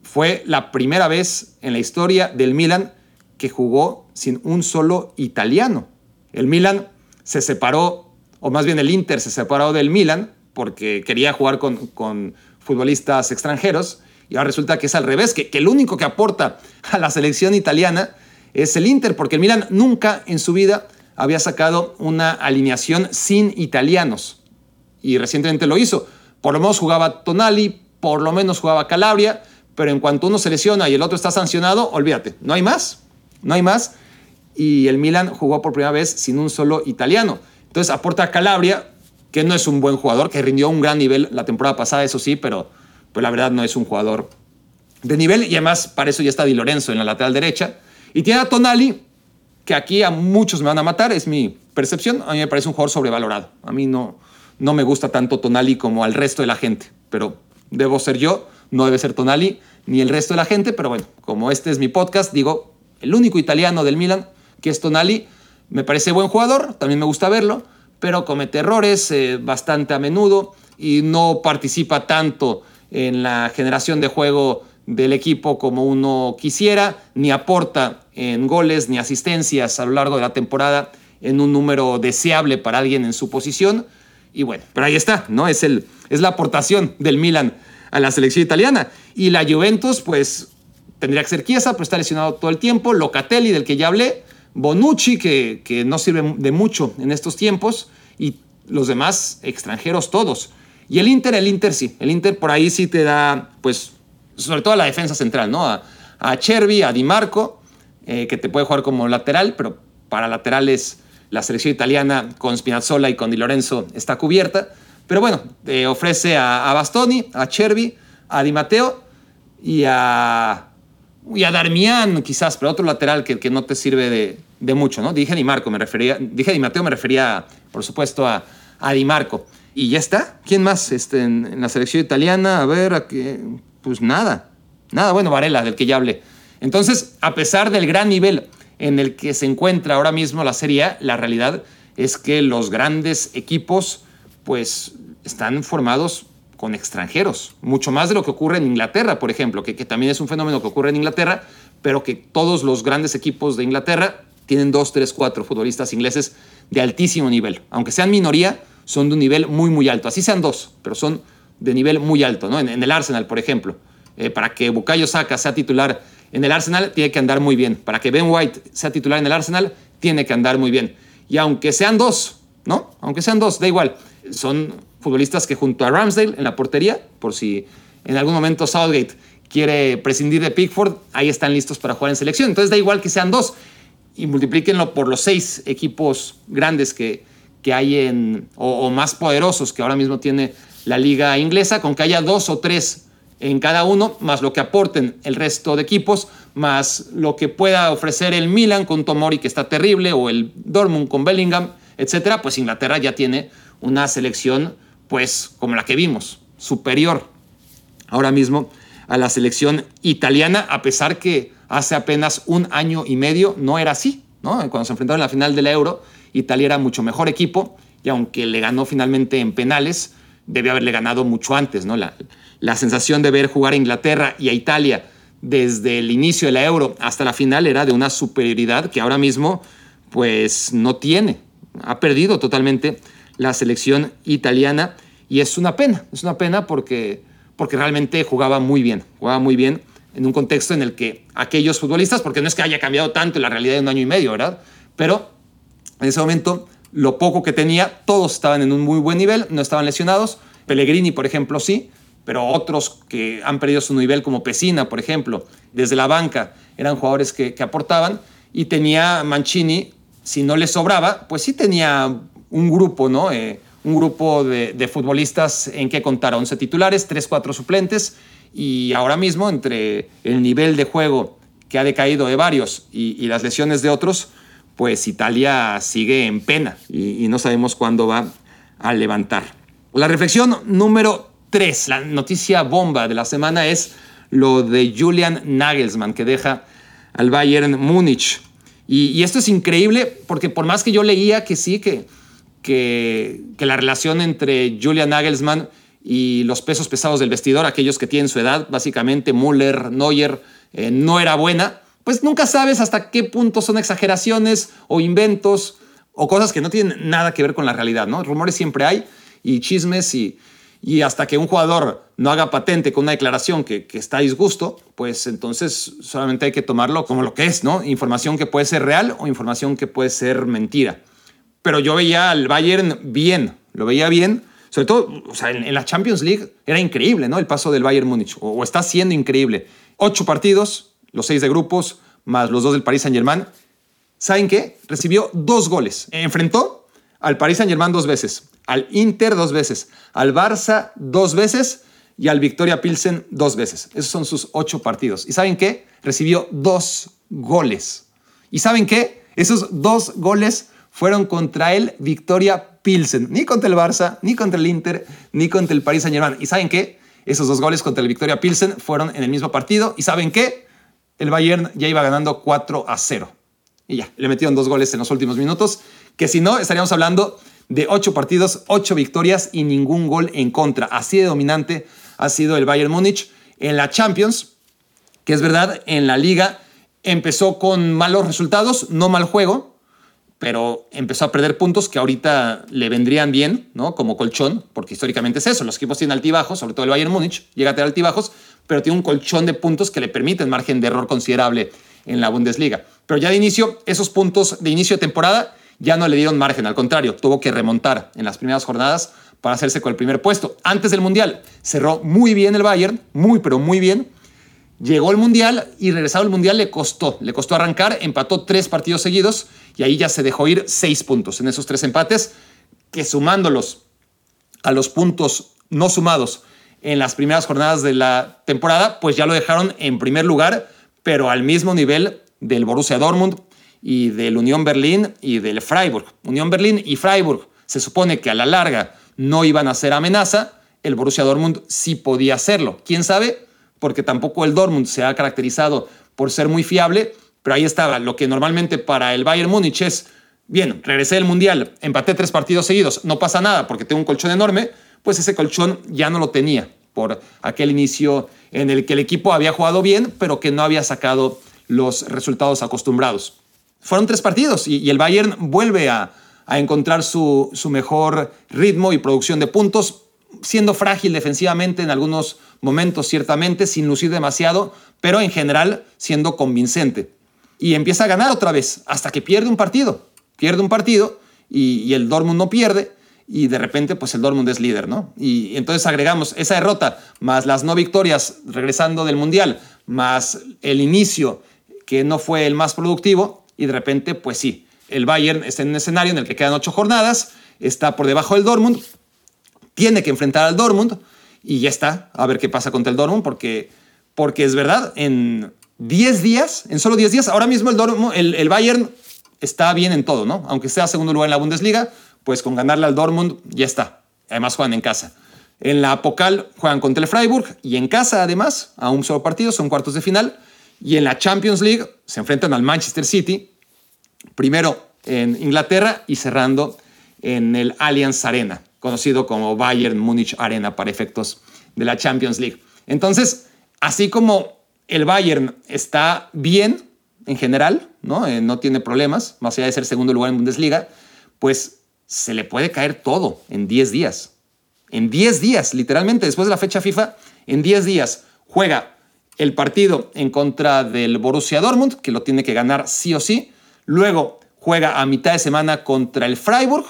fue la primera vez en la historia del Milan que jugó sin un solo italiano. El Milan se separó, o más bien el Inter se separó del Milan porque quería jugar con, futbolistas extranjeros y ahora resulta que es al revés, que, que el único que aporta a la selección italiana es el Inter, porque el Milan nunca en su vida había sacado una alineación sin italianos y recientemente lo hizo. Por lo menos jugaba Tonali, por lo menos jugaba Calabria, pero en cuanto uno se lesiona y el otro está sancionado, olvídate, no hay más, no hay más. Y el Milan jugó por primera vez sin un solo italiano. Entonces aporta a Calabria, que no es un buen jugador, que rindió un gran nivel la temporada pasada, eso sí, pero, pero la verdad no es un jugador de nivel. Y además para eso ya está Di Lorenzo en la lateral derecha. Y tiene a Tonali, que aquí a muchos me van a matar, es mi percepción. A mí me parece un jugador sobrevalorado. A mí no, no me gusta tanto Tonali como al resto de la gente, pero debo ser yo, no debe ser Tonali ni el resto de la gente, pero bueno, como este es mi podcast, digo, el único italiano del Milan, que es Tonali, me parece buen jugador, también me gusta verlo, pero comete errores eh, bastante a menudo y no participa tanto en la generación de juego del equipo como uno quisiera, ni aporta en goles ni asistencias a lo largo de la temporada en un número deseable para alguien en su posición. Y bueno, pero ahí está, ¿no? Es, el, es la aportación del Milan a la selección italiana. Y la Juventus, pues tendría que ser Chiesa, pero está lesionado todo el tiempo. Locatelli, del que ya hablé. Bonucci, que, que no sirve de mucho en estos tiempos. Y los demás extranjeros todos. Y el Inter, el Inter sí. El Inter por ahí sí te da, pues, sobre todo a la defensa central, ¿no? A, a Chervi, a Di Marco, eh, que te puede jugar como lateral, pero para laterales la selección italiana con Spinazzola y con Di Lorenzo está cubierta. Pero bueno, ofrece a, Bastoni, a Chervi, a Di Matteo y a, y a Darmian quizás, pero otro lateral que, que no te sirve de, de, mucho, ¿no? Dije Di Marco, me refería, dije Di Matteo, me refería, por supuesto, a, a Di Marco. Y ya está. ¿Quién más este, en, la selección italiana? A ver, a qué, pues nada, nada, bueno, Varela, del que ya hablé. Entonces, a pesar del gran nivel en el que se encuentra ahora mismo la Serie A, la realidad es que los grandes equipos pues están formados con extranjeros, mucho más de lo que ocurre en Inglaterra, por ejemplo, que, que también es un fenómeno que ocurre en Inglaterra, pero que todos los grandes equipos de Inglaterra tienen dos, tres, cuatro futbolistas ingleses de altísimo nivel. Aunque sean minoría, son de un nivel muy, muy alto. Así sean dos, pero son de nivel muy alto. ¿no? En, el Arsenal, por ejemplo, eh, para que Bukayo Saka sea titular en el Arsenal, tiene que andar muy bien. Para que Ben White sea titular en el Arsenal, tiene que andar muy bien. Y aunque sean dos, ¿no? Aunque sean dos, da igual. Son futbolistas que junto a Ramsdale en la portería, por si en algún momento Southgate quiere prescindir de Pickford, ahí están listos para jugar en selección. Entonces da igual que sean dos y multiplíquenlo por los seis equipos grandes que, que hay en, o, más poderosos que ahora mismo tiene la liga inglesa, con que haya dos o tres en cada uno, más lo que aporten el resto de equipos, más lo que pueda ofrecer el Milan con Tomori, que está terrible, o el Dortmund con Bellingham, etcétera, pues Inglaterra ya tiene una selección, pues como la que vimos, superior ahora mismo a la selección italiana, a pesar que hace apenas un año y medio no era así. ¿no? Cuando se enfrentaron en la final del Euro, Italia era mucho mejor equipo y aunque le ganó finalmente en penales, debe haberle ganado mucho antes. ¿no? La, la sensación de ver jugar a Inglaterra y a Italia desde el inicio de la Euro hasta la final era de una superioridad que ahora mismo pues no tiene. Ha perdido totalmente la selección italiana y es una pena, es una pena porque, porque realmente jugaba muy bien, jugaba muy bien en un contexto en el que aquellos futbolistas, porque no es que haya cambiado tanto la realidad de un año y medio, ¿verdad? Pero en ese momento lo poco que tenía, todos estaban en un muy buen nivel, no estaban lesionados. Pellegrini, por ejemplo, sí, pero otros que han perdido su nivel, como Pesina, por ejemplo, desde la banca, eran jugadores que, aportaban. Y tenía Mancini, si no le sobraba, pues sí tenía un grupo, ¿no? Eh, un grupo de, futbolistas en que contar 11 titulares, 3, 4 suplentes y ahora mismo, entre el nivel de juego que ha decaído de varios y, las lesiones de otros, pues Italia sigue en pena y, no sabemos cuándo va a levantar. La reflexión número 3, la noticia bomba de la semana es lo de Julian Nagelsmann, que deja al Bayern Múnich. Y, esto es increíble porque por más que yo leía que sí, que, que, que la relación entre Julian Nagelsmann y los pesos pesados del vestidor, aquellos que tienen su edad, básicamente Müller, Neuer, eh, no era buena, pues nunca sabes hasta qué punto son exageraciones o inventos o cosas que no tienen nada que ver con la realidad, ¿no? Rumores siempre hay y chismes y, y hasta que un jugador no haga patente con una declaración que, está a disgusto, pues entonces solamente hay que tomarlo como lo que es, ¿no? Información que puede ser real o información que puede ser mentira. Pero yo veía al Bayern bien, lo veía bien sobre todo, o sea, en, la Champions League era increíble, ¿no? El paso del Bayern Múnich, o, está siendo increíble. Ocho partidos, los seis de grupos, más los dos del Paris Saint-Germain. ¿Saben qué? Recibió dos goles. Enfrentó al Paris Saint-Germain dos veces, al Inter dos veces, al Barça dos veces y al Victoria Pilsen dos veces. Esos son sus ocho partidos. ¿Y saben qué? Recibió dos goles. ¿Y saben qué? Esos dos goles fueron contra el Victoria Pilsen, ni contra el Barça, ni contra el Inter, ni contra el Paris Saint-Germain. ¿Y saben qué? Esos dos goles contra el Victoria Pilsen fueron en el mismo partido. ¿Y saben qué? El Bayern ya iba ganando 4 a 0. Y ya, le metieron dos goles en los últimos minutos, que si no, estaríamos hablando de 8 partidos, 8 victorias y ningún gol en contra. Así de dominante ha sido el Bayern Múnich en la Champions, que es verdad, en la liga empezó con malos resultados, no mal juego, pero empezó a perder puntos que ahorita le vendrían bien, ¿no? Como colchón, porque históricamente es eso, los equipos tienen altibajos, sobre todo el Bayern Múnich, llega a tener altibajos, pero tiene un colchón de puntos que le permiten margen de error considerable en la Bundesliga. Pero ya de inicio, esos puntos de inicio de temporada ya no le dieron margen, al contrario, tuvo que remontar en las primeras jornadas para hacerse con el primer puesto. Antes del Mundial cerró muy bien el Bayern, muy pero muy bien, Llegó al Mundial y regresado al Mundial le costó. Le costó arrancar, empató tres partidos seguidos y ahí ya se dejó ir seis puntos en esos tres empates, que sumándolos a los puntos no sumados en las primeras jornadas de la temporada, pues ya lo dejaron en primer lugar, pero al mismo nivel del Borussia Dortmund y del Unión Berlín y del Freiburg. Unión Berlín y Freiburg se supone que a la larga no iban a ser amenaza, el Borussia Dortmund sí podía hacerlo. ¿Quién sabe? porque tampoco el Dortmund se ha caracterizado por ser muy fiable, pero ahí estaba lo que normalmente para el Bayern Múnich es, bien, regresé del Mundial, empaté tres partidos seguidos, no pasa nada porque tengo un colchón enorme, pues ese colchón ya no lo tenía por aquel inicio en el que el equipo había jugado bien, pero que no había sacado los resultados acostumbrados. Fueron tres partidos y, el Bayern vuelve a, encontrar su, su mejor ritmo y producción de puntos, siendo frágil defensivamente en algunos momentos, ciertamente, sin lucir demasiado, pero en general siendo convincente. Y empieza a ganar otra vez, hasta que pierde un partido. Pierde un partido y, el Dortmund no pierde, y de repente pues el Dortmund es líder, ¿no? Y entonces agregamos esa derrota, más las no victorias regresando del Mundial, más el inicio que no fue el más productivo, y de repente pues sí, el Bayern está en un escenario en el que quedan ocho jornadas, está por debajo del Dortmund, tiene que enfrentar al Dortmund, y ya está, a ver qué pasa contra el Dortmund, porque, porque es verdad, en 10 días, en solo 10 días, ahora mismo el, Dortmund, el, Bayern está bien en todo, ¿no? Aunque sea segundo lugar en la Bundesliga, pues con ganarle al Dortmund ya está. Además juegan en casa. En la Pokal juegan contra el Freiburg y en casa además, a un solo partido, son cuartos de final. Y en la Champions League se enfrentan al Manchester City, primero en Inglaterra y cerrando en el Allianz Arena conocido como Bayern Munich Arena para efectos de la Champions League. Entonces, así como el Bayern está bien en general, ¿no? Eh, no tiene problemas, más allá de ser segundo lugar en Bundesliga, pues se le puede caer todo en 10 días. En 10 días, literalmente, después de la fecha FIFA, en 10 días juega el partido en contra del Borussia Dortmund, que lo tiene que ganar sí o sí. Luego juega a mitad de semana contra el Freiburg,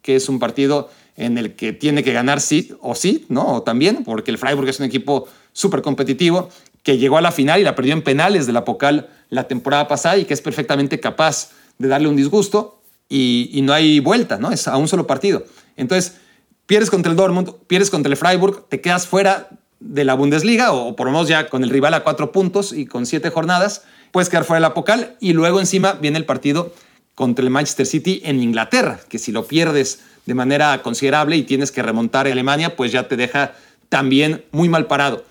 que es un partido en el que tiene que ganar sí o sí, ¿no? O también, porque el Freiburg es un equipo súper competitivo que llegó a la final y la perdió en penales de la Pocal la temporada pasada y que es perfectamente capaz de darle un disgusto y, no hay vuelta, ¿no? Es a un solo partido. Entonces, pierdes contra el Dortmund, pierdes contra el Freiburg, te quedas fuera de la Bundesliga o por lo menos ya con el rival a cuatro puntos y con siete jornadas, puedes quedar fuera de la Pocal y luego encima viene el partido contra el Manchester City en Inglaterra, que si lo pierdes de manera considerable y tienes que remontar a Alemania, pues ya te deja también muy mal parado.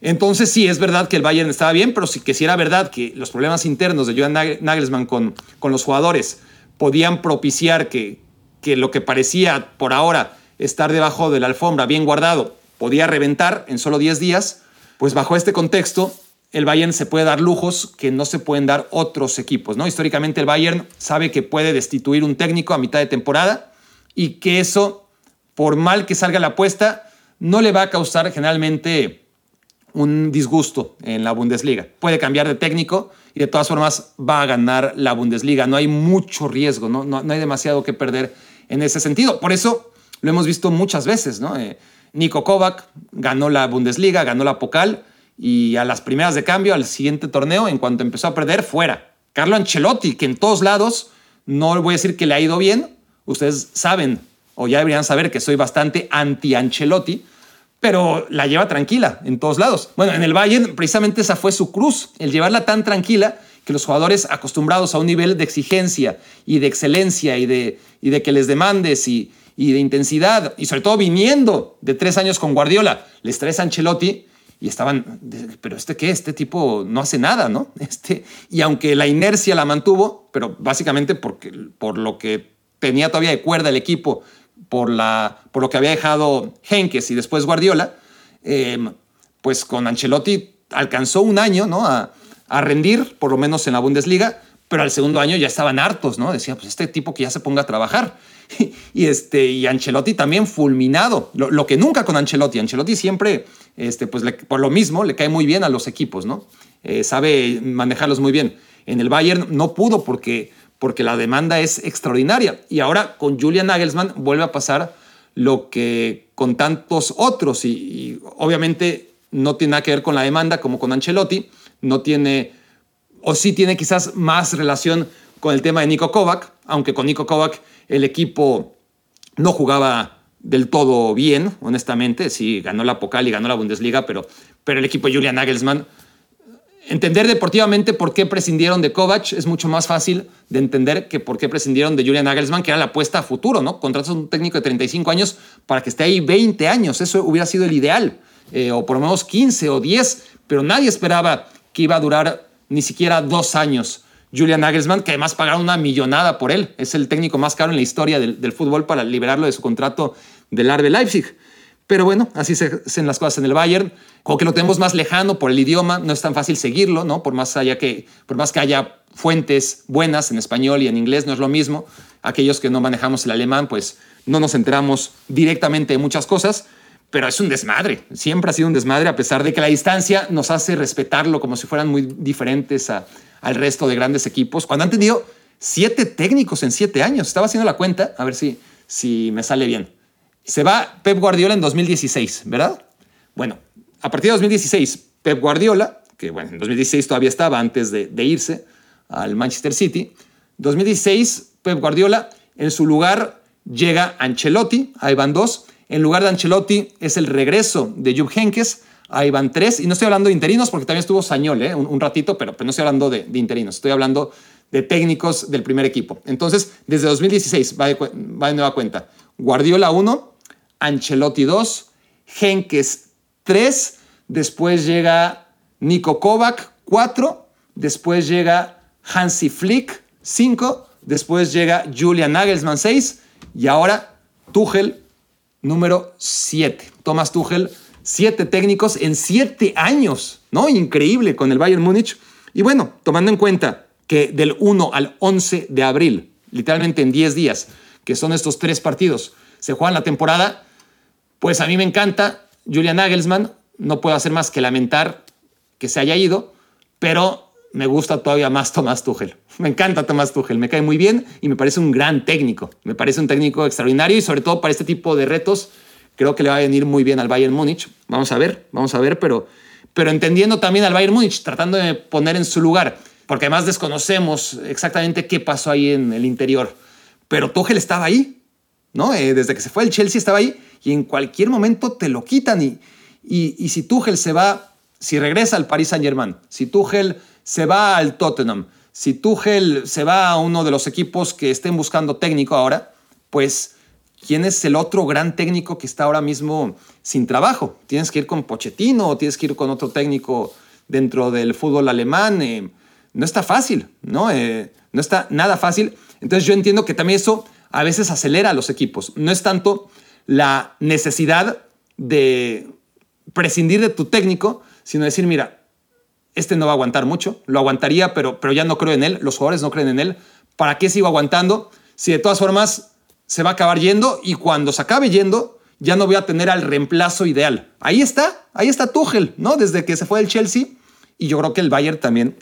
Entonces sí, es verdad que el Bayern estaba bien, pero sí que si era verdad que los problemas internos de Johan Nagelsmann con, con los jugadores podían propiciar que, que lo que parecía por ahora estar debajo de la alfombra bien guardado podía reventar en solo 10 días, pues bajo este contexto el Bayern se puede dar lujos que no se pueden dar otros equipos, ¿no? Históricamente el Bayern sabe que puede destituir un técnico a mitad de temporada y que eso, por mal que salga la apuesta, no le va a causar generalmente un disgusto en la Bundesliga. Puede cambiar de técnico y de todas formas va a ganar la Bundesliga. No hay mucho riesgo, no, no, hay demasiado que perder en ese sentido. Por eso lo hemos visto muchas veces. ¿no? Eh, Nico Kovac ganó la Bundesliga, ganó la Pokal y a las primeras de cambio, al siguiente torneo, en cuanto empezó a perder, fuera. Carlo Ancelotti, que en todos lados, no voy a decir que le ha ido bien, Ustedes saben, o ya deberían saber, que soy bastante anti-Ancelotti, pero la lleva tranquila en todos lados. Bueno, en el Bayern precisamente esa fue su cruz, el llevarla tan tranquila que los jugadores acostumbrados a un nivel de exigencia y de excelencia y de, y de que les demandes y, de intensidad, y sobre todo viniendo de tres años con Guardiola, les traes a y estaban, pero este qué, este tipo no hace nada, ¿no? Este, y aunque la inercia la mantuvo, pero básicamente porque, por lo que tenía todavía de cuerda el equipo por, la, por lo que había dejado Henkes y después Guardiola, em, pues con Ancelotti alcanzó un año ¿no? a, rendir, por lo menos en la Bundesliga, pero al segundo año ya estaban hartos, ¿no? Decía, pues este tipo que ya se ponga a trabajar. y, este, y Ancelotti también fulminado, lo, que nunca con Ancelotti. Ancelotti siempre, este, pues por lo mismo, le cae muy bien a los equipos, ¿no? Eh, sabe manejarlos muy bien. En el Bayern no pudo porque porque la demanda es extraordinaria. Y ahora con Julian Nagelsmann vuelve a pasar lo que con tantos otros, y, obviamente no tiene nada que ver con la demanda como con Ancelotti, no tiene, o sí tiene quizás más relación con el tema de Nico Kovac, aunque con Nico Kovac el equipo no jugaba del todo bien, honestamente, sí ganó la Pokal y ganó la Bundesliga, pero, pero el equipo de Julian Nagelsmann Entender deportivamente por qué prescindieron de Kovac es mucho más fácil de entender que por qué prescindieron de Julian Nagelsmann, que era la apuesta a futuro, ¿no? Contratas a un técnico de 35 años para que esté ahí 20 años, eso hubiera sido el ideal, eh, o por lo menos 15 o 10, pero nadie esperaba que iba a durar ni siquiera dos años. Julian Nagelsmann, que además pagaron una millonada por él, es el técnico más caro en la historia del, fútbol para liberarlo de su contrato del Arbe Leipzig. Pero bueno, así se hacen las cosas en el Bayern. Como que lo tenemos más lejano por el idioma, no es tan fácil seguirlo, ¿no? Por más, allá que, por más que haya fuentes buenas en español y en inglés, no es lo mismo. Aquellos que no manejamos el alemán, pues no nos enteramos directamente de muchas cosas, pero es un desmadre. Siempre ha sido un desmadre, a pesar de que la distancia nos hace respetarlo como si fueran muy diferentes al resto de grandes equipos. Cuando han tenido siete técnicos en siete años, estaba haciendo la cuenta, a ver si, si me sale bien. Se va Pep Guardiola en 2016, ¿verdad? Bueno, a partir de 2016, Pep Guardiola, que bueno, en 2016 todavía estaba antes de, irse al Manchester City, 2016, Pep Guardiola, en su lugar llega Ancelotti, ahí van dos. En lugar de Ancelotti es el regreso de Jupp Heynckes, ahí van tres. Y no estoy hablando de interinos porque también estuvo Sañol ¿eh? un, ratito, pero, no estoy hablando de, interinos, estoy hablando de técnicos del primer equipo. Entonces, desde 2016 va de, va de nueva cuenta. Guardiola 1, Ancelotti 2, Henkes 3, después llega Nico Kovac 4, después llega Hansi Flick 5, después llega Julian Nagelsmann 6 y ahora Tuchel número 7. Thomas Tuchel, 7 técnicos en 7 años, ¿no? Increíble con el Bayern Múnich. Y bueno, tomando en cuenta que del 1 al 11 de abril, literalmente en 10 días, que son estos tres partidos, se juegan la temporada, pues a mí me encanta Julian Nagelsmann, no puedo hacer más que lamentar que se haya ido, pero me gusta todavía más Tomás Tuchel. Me encanta Tomás Tuchel, me cae muy bien y me parece un gran técnico. Me parece un técnico extraordinario y sobre todo para este tipo de retos creo que le va a venir muy bien al Bayern Múnich. Vamos a ver, vamos a ver, pero, pero entendiendo también al Bayern Múnich, tratando de poner en su lugar, porque además desconocemos exactamente qué pasó ahí en el interior. Pero Tuchel estaba ahí, ¿no? Eh, desde que se fue el Chelsea estaba ahí y en cualquier momento te lo quitan. Y, y, si Tuchel se va, si regresa al Paris Saint Germain, si Tuchel se va al Tottenham, si Tuchel se va a uno de los equipos que estén buscando técnico ahora, pues ¿quién es el otro gran técnico que está ahora mismo sin trabajo? Tienes que ir con Pochettino o tienes que ir con otro técnico dentro del fútbol alemán. Eh, no está fácil, ¿no? Eh, no está nada fácil. Entonces yo entiendo que también eso a veces acelera a los equipos. No es tanto la necesidad de prescindir de tu técnico, sino decir, mira, este no va a aguantar mucho, lo aguantaría, pero, pero ya no creo en él, los jugadores no creen en él, ¿para qué sigo aguantando? Si de todas formas se va a acabar yendo y cuando se acabe yendo, ya no voy a tener al reemplazo ideal. Ahí está, ahí está Tuchel, ¿no? Desde que se fue del Chelsea y yo creo que el Bayern también,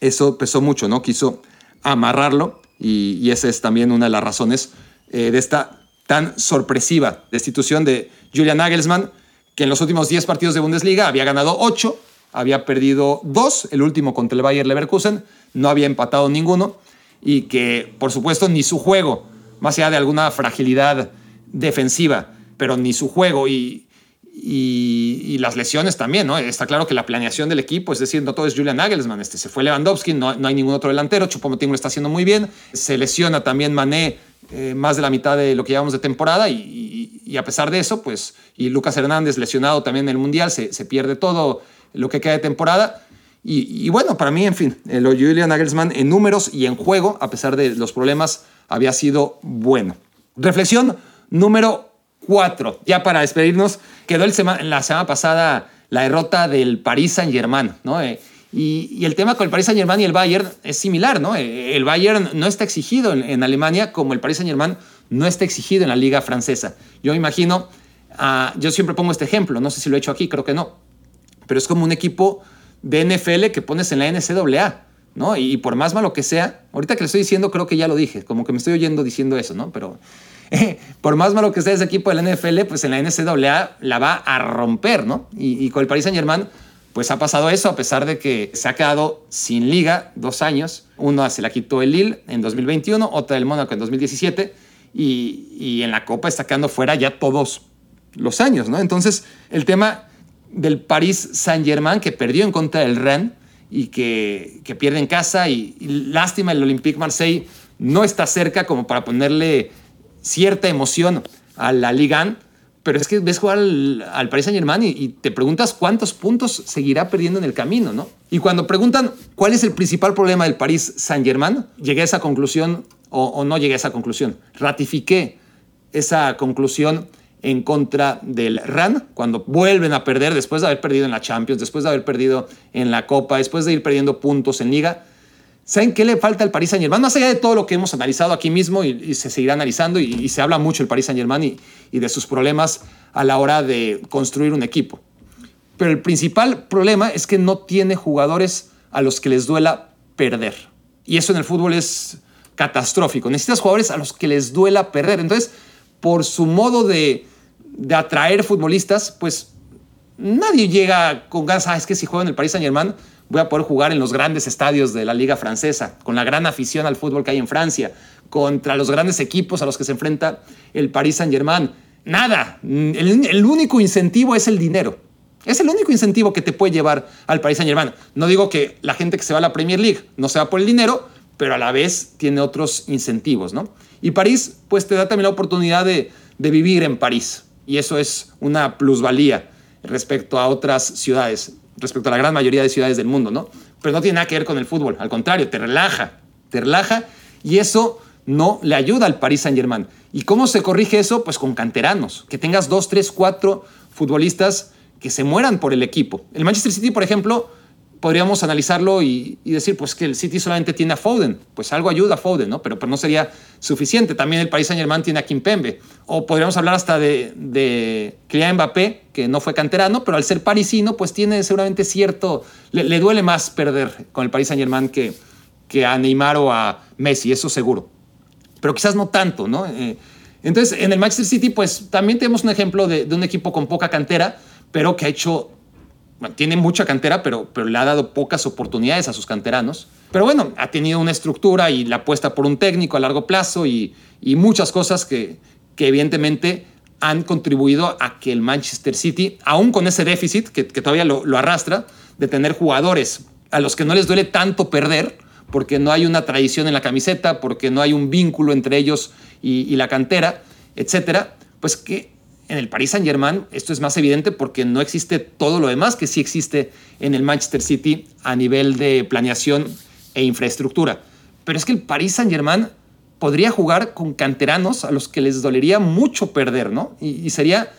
eso pesó mucho, ¿no? Quiso amarrarlo y, esa es también una de las razones eh, de esta tan sorpresiva destitución de Julian Nagelsmann, que en los últimos 10 partidos de Bundesliga había ganado 8, había perdido 2, el último contra el Bayer Leverkusen, no había empatado ninguno, y que por supuesto ni su juego, más allá de alguna fragilidad defensiva, pero ni su juego y, y, las lesiones también, ¿no? Está claro que la planeación del equipo, es decir, no todo es Julian Nagelsmann, este, se fue Lewandowski, no, no hay ningún otro delantero, Choupo-Moting lo está haciendo muy bien, se lesiona también Mané eh, más de la mitad de lo que llevamos de temporada y, a pesar de eso, pues, y Lucas Hernández lesionado también en el Mundial, se, pierde todo lo que queda de temporada. Y, bueno, para mí, en fin, lo Julian Nagelsmann en números y en juego, a pesar de los problemas, había sido bueno. Reflexión número cuatro. Ya para despedirnos, quedó el la semana pasada la derrota del Paris Saint-Germain, ¿no? Eh, y, el tema con el Paris Saint-Germain y el Bayern es similar, ¿no? El Bayern no está exigido en, Alemania como el Paris Saint-Germain no está exigido en la liga francesa. Yo imagino, ah, yo siempre pongo este ejemplo, no sé si lo he hecho aquí, creo que no, pero es como un equipo de NFL que pones en la NCAA, ¿no? Y, por más malo que sea, ahorita que le estoy diciendo creo que ya lo dije, como que me estoy oyendo diciendo eso, ¿no? Pero por más malo que sea ese equipo de la NFL, pues en la NCAA la va a romper, ¿no? Y, y con el Paris Saint-Germain pues ha pasado eso a pesar de que se ha quedado sin liga dos años. Uno se la quitó el Lille en 2021, otra el Mónaco en 2017 y, en la Copa está quedando fuera ya todos los años, ¿no? Entonces el tema del Paris Saint-Germain que perdió en contra del Rennes y que, que pierde en casa y, y lástima el Olympique Marseille no está cerca como para ponerle cierta emoción a la Liga 1 pero es que ves jugar al, Paris Saint Germain y, te preguntas cuántos puntos seguirá perdiendo en el camino, ¿no? Y cuando preguntan cuál es el principal problema del Paris Saint Germain, llegué a esa conclusión o, no llegué a esa conclusión. Ratifiqué esa conclusión en contra del RAN, cuando vuelven a perder después de haber perdido en la Champions, después de haber perdido en la Copa, después de ir perdiendo puntos en Liga. ¿Saben qué le falta al Paris Saint Germain? Más allá de todo lo que hemos analizado aquí mismo y, se seguirá analizando y, se habla mucho del Paris Saint Germain y de sus problemas a la hora de construir un equipo. Pero el principal problema es que no tiene jugadores a los que les duela perder. Y eso en el fútbol es catastrófico. Necesitas jugadores a los que les duela perder. Entonces, por su modo de, atraer futbolistas, pues nadie llega con ganas, ah, es que si juego en el Paris Saint Germain voy a poder jugar en los grandes estadios de la liga francesa, con la gran afición al fútbol que hay en Francia, contra los grandes equipos a los que se enfrenta el Paris Saint Germain. Nada, el único incentivo es el dinero. Es el único incentivo que te puede llevar al Paris Saint Germain. No digo que la gente que se va a la Premier League no se va por el dinero, pero a la vez tiene otros incentivos, ¿no? Y París, pues te da también la oportunidad de, vivir en París. Y eso es una plusvalía respecto a otras ciudades, respecto a la gran mayoría de ciudades del mundo, ¿no? Pero no tiene nada que ver con el fútbol. Al contrario, te relaja, te relaja y eso no le ayuda al Paris Saint Germain. ¿Y cómo se corrige eso? Pues con canteranos. Que tengas dos, tres, cuatro futbolistas que se mueran por el equipo. El Manchester City, por ejemplo, podríamos analizarlo y, decir, pues que el City solamente tiene a Foden, pues algo ayuda a Foden, ¿no? Pero, pero no sería suficiente. También el Paris Saint Germain tiene a Kimpembe. O podríamos hablar hasta de, de Kylian Mbappé, que no fue canterano, pero al ser parisino, pues tiene seguramente cierto, le, duele más perder con el Paris Saint Germain que, que a Neymar o a Messi, eso seguro. Pero quizás no tanto, ¿no? Eh, entonces, en el Manchester City, pues también tenemos un ejemplo de un equipo con poca cantera, pero que ha hecho, tiene mucha cantera, pero, pero le ha dado pocas oportunidades a sus canteranos. Pero bueno, ha tenido una estructura y la apuesta por un técnico a largo plazo y, y muchas cosas que, evidentemente han contribuido a que el Manchester City, aún con ese déficit que, todavía lo, lo, arrastra, de tener jugadores a los que no les duele tanto perder, porque no hay una tradición en la camiseta, porque no hay un vínculo entre ellos y, y la cantera, etcétera, pues que en el Paris Saint Germain esto es más evidente porque no existe todo lo demás que sí existe en el Manchester City a nivel de planeación e infraestructura. Pero es que el Paris Saint Germain podría jugar con canteranos a los que les dolería mucho perder, ¿no? Y, sería,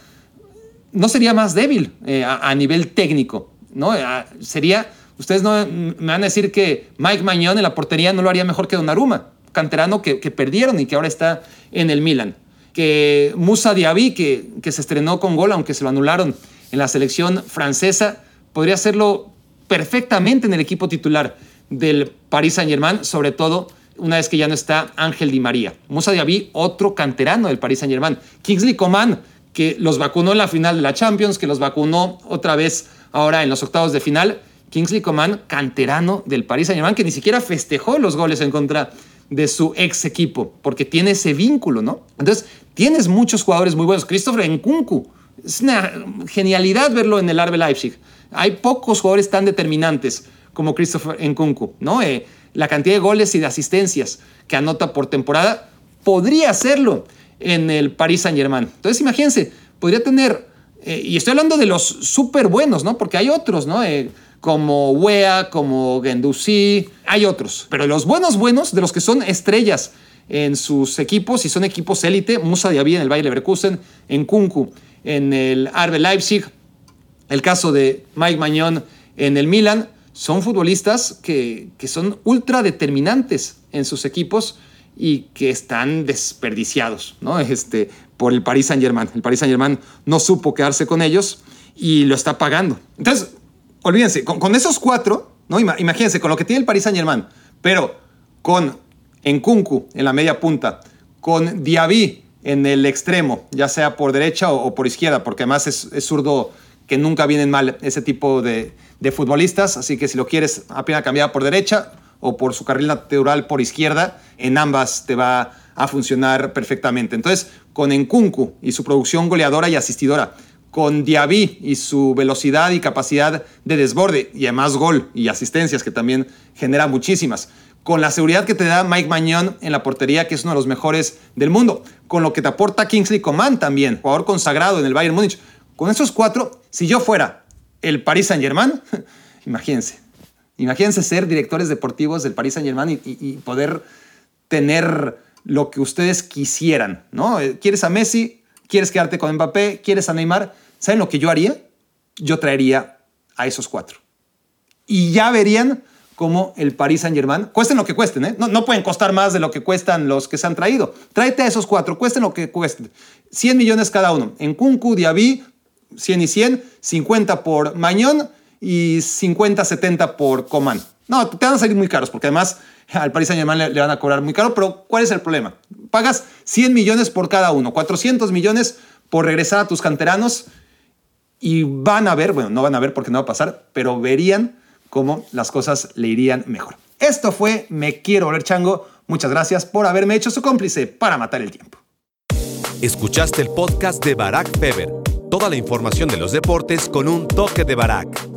no sería más débil eh, a, nivel técnico, ¿no? sería, ustedes no me van a decir que Mike Mañón en la portería no lo haría mejor que Donnarumma, canterano que, que perdieron y que ahora está en el Milan que Musa Diaby, que, que se estrenó con gol, aunque se lo anularon en la selección francesa, podría hacerlo perfectamente en el equipo titular del Paris Saint-Germain, sobre todo una vez que ya no está Ángel Di María. Musa Diaby, otro canterano del Paris Saint-Germain. Kingsley Coman, que los vacunó en la final de la Champions, que los vacunó otra vez ahora en los octavos de final. Kingsley Coman, canterano del Paris Saint-Germain, que ni siquiera festejó los goles en contra de su ex equipo, porque tiene ese vínculo, ¿no? Entonces, tienes muchos jugadores muy buenos. Christopher Nkunku, es una genialidad verlo en el Arbe Leipzig. Hay pocos jugadores tan determinantes como Christopher Nkunku, ¿no? Eh, la cantidad de goles y de asistencias que anota por temporada podría hacerlo en el Paris Saint-Germain. Entonces, imagínense, podría tener, eh, y estoy hablando de los súper buenos, ¿no? Porque hay otros, ¿no? Eh, como Wea, como Gendouzi, hay otros. Pero los buenos buenos, de los que son estrellas en sus equipos y son equipos élite, Musa Diaby en el Bayer Leverkusen, en Kunku en el Arbe Leipzig, el caso de Mike Mañón en el Milan, son futbolistas que, que son ultra determinantes en sus equipos y que están desperdiciados ¿no? este, por el Paris Saint Germain. El Paris Saint Germain no supo quedarse con ellos y lo está pagando. Entonces, olvídense, con, esos cuatro, ¿no? imagínense, con lo que tiene el Paris Saint Germain, pero con Nkunku en la media punta, con Diaby en el extremo, ya sea por derecha o, por izquierda, porque además es, zurdo que nunca vienen mal ese tipo de, futbolistas, así que si lo quieres apenas cambiar por derecha o por su carril natural por izquierda, en ambas te va a funcionar perfectamente. Entonces, con Nkunku y su producción goleadora y asistidora, con Diaby y su velocidad y capacidad de desborde y además gol y asistencias que también genera muchísimas. Con la seguridad que te da Mike Mañón en la portería, que es uno de los mejores del mundo. Con lo que te aporta Kingsley Coman también, jugador consagrado en el Bayern Múnich. Con esos cuatro, si yo fuera el Paris Saint Germain, imagínense. Imagínense ser directores deportivos del Paris Saint Germain y, y poder tener lo que ustedes quisieran, ¿no? ¿Quieres a Messi? ¿Quieres quedarte con Mbappé? ¿Quieres a Neymar? ¿Saben lo que yo haría? Yo traería a esos cuatro. Y ya verían cómo el Paris Saint Germain, cuesten lo que cuesten, ¿eh? no, no, pueden costar más de lo que cuestan los que se han traído. Tráete a esos cuatro, cuesten lo que cuesten. 100 millones cada uno. En Kunku, Diaby, 100 y 100, 50 por Mañón y 50, 70 por Coman. No, te van a salir muy caros porque además al Paris Saint Germain le, le, van a cobrar muy caro, pero ¿cuál es el problema? Pagas 100 millones por cada uno, 400 millones por regresar a tus canteranos y van a ver, bueno, no van a ver porque no va a pasar, pero verían cómo las cosas le irían mejor. Esto fue Me Quiero Volver Chango. Muchas gracias por haberme hecho su cómplice para matar el tiempo.
Escuchaste el podcast de Barack Feber. Toda la información de los deportes con un toque de Barack.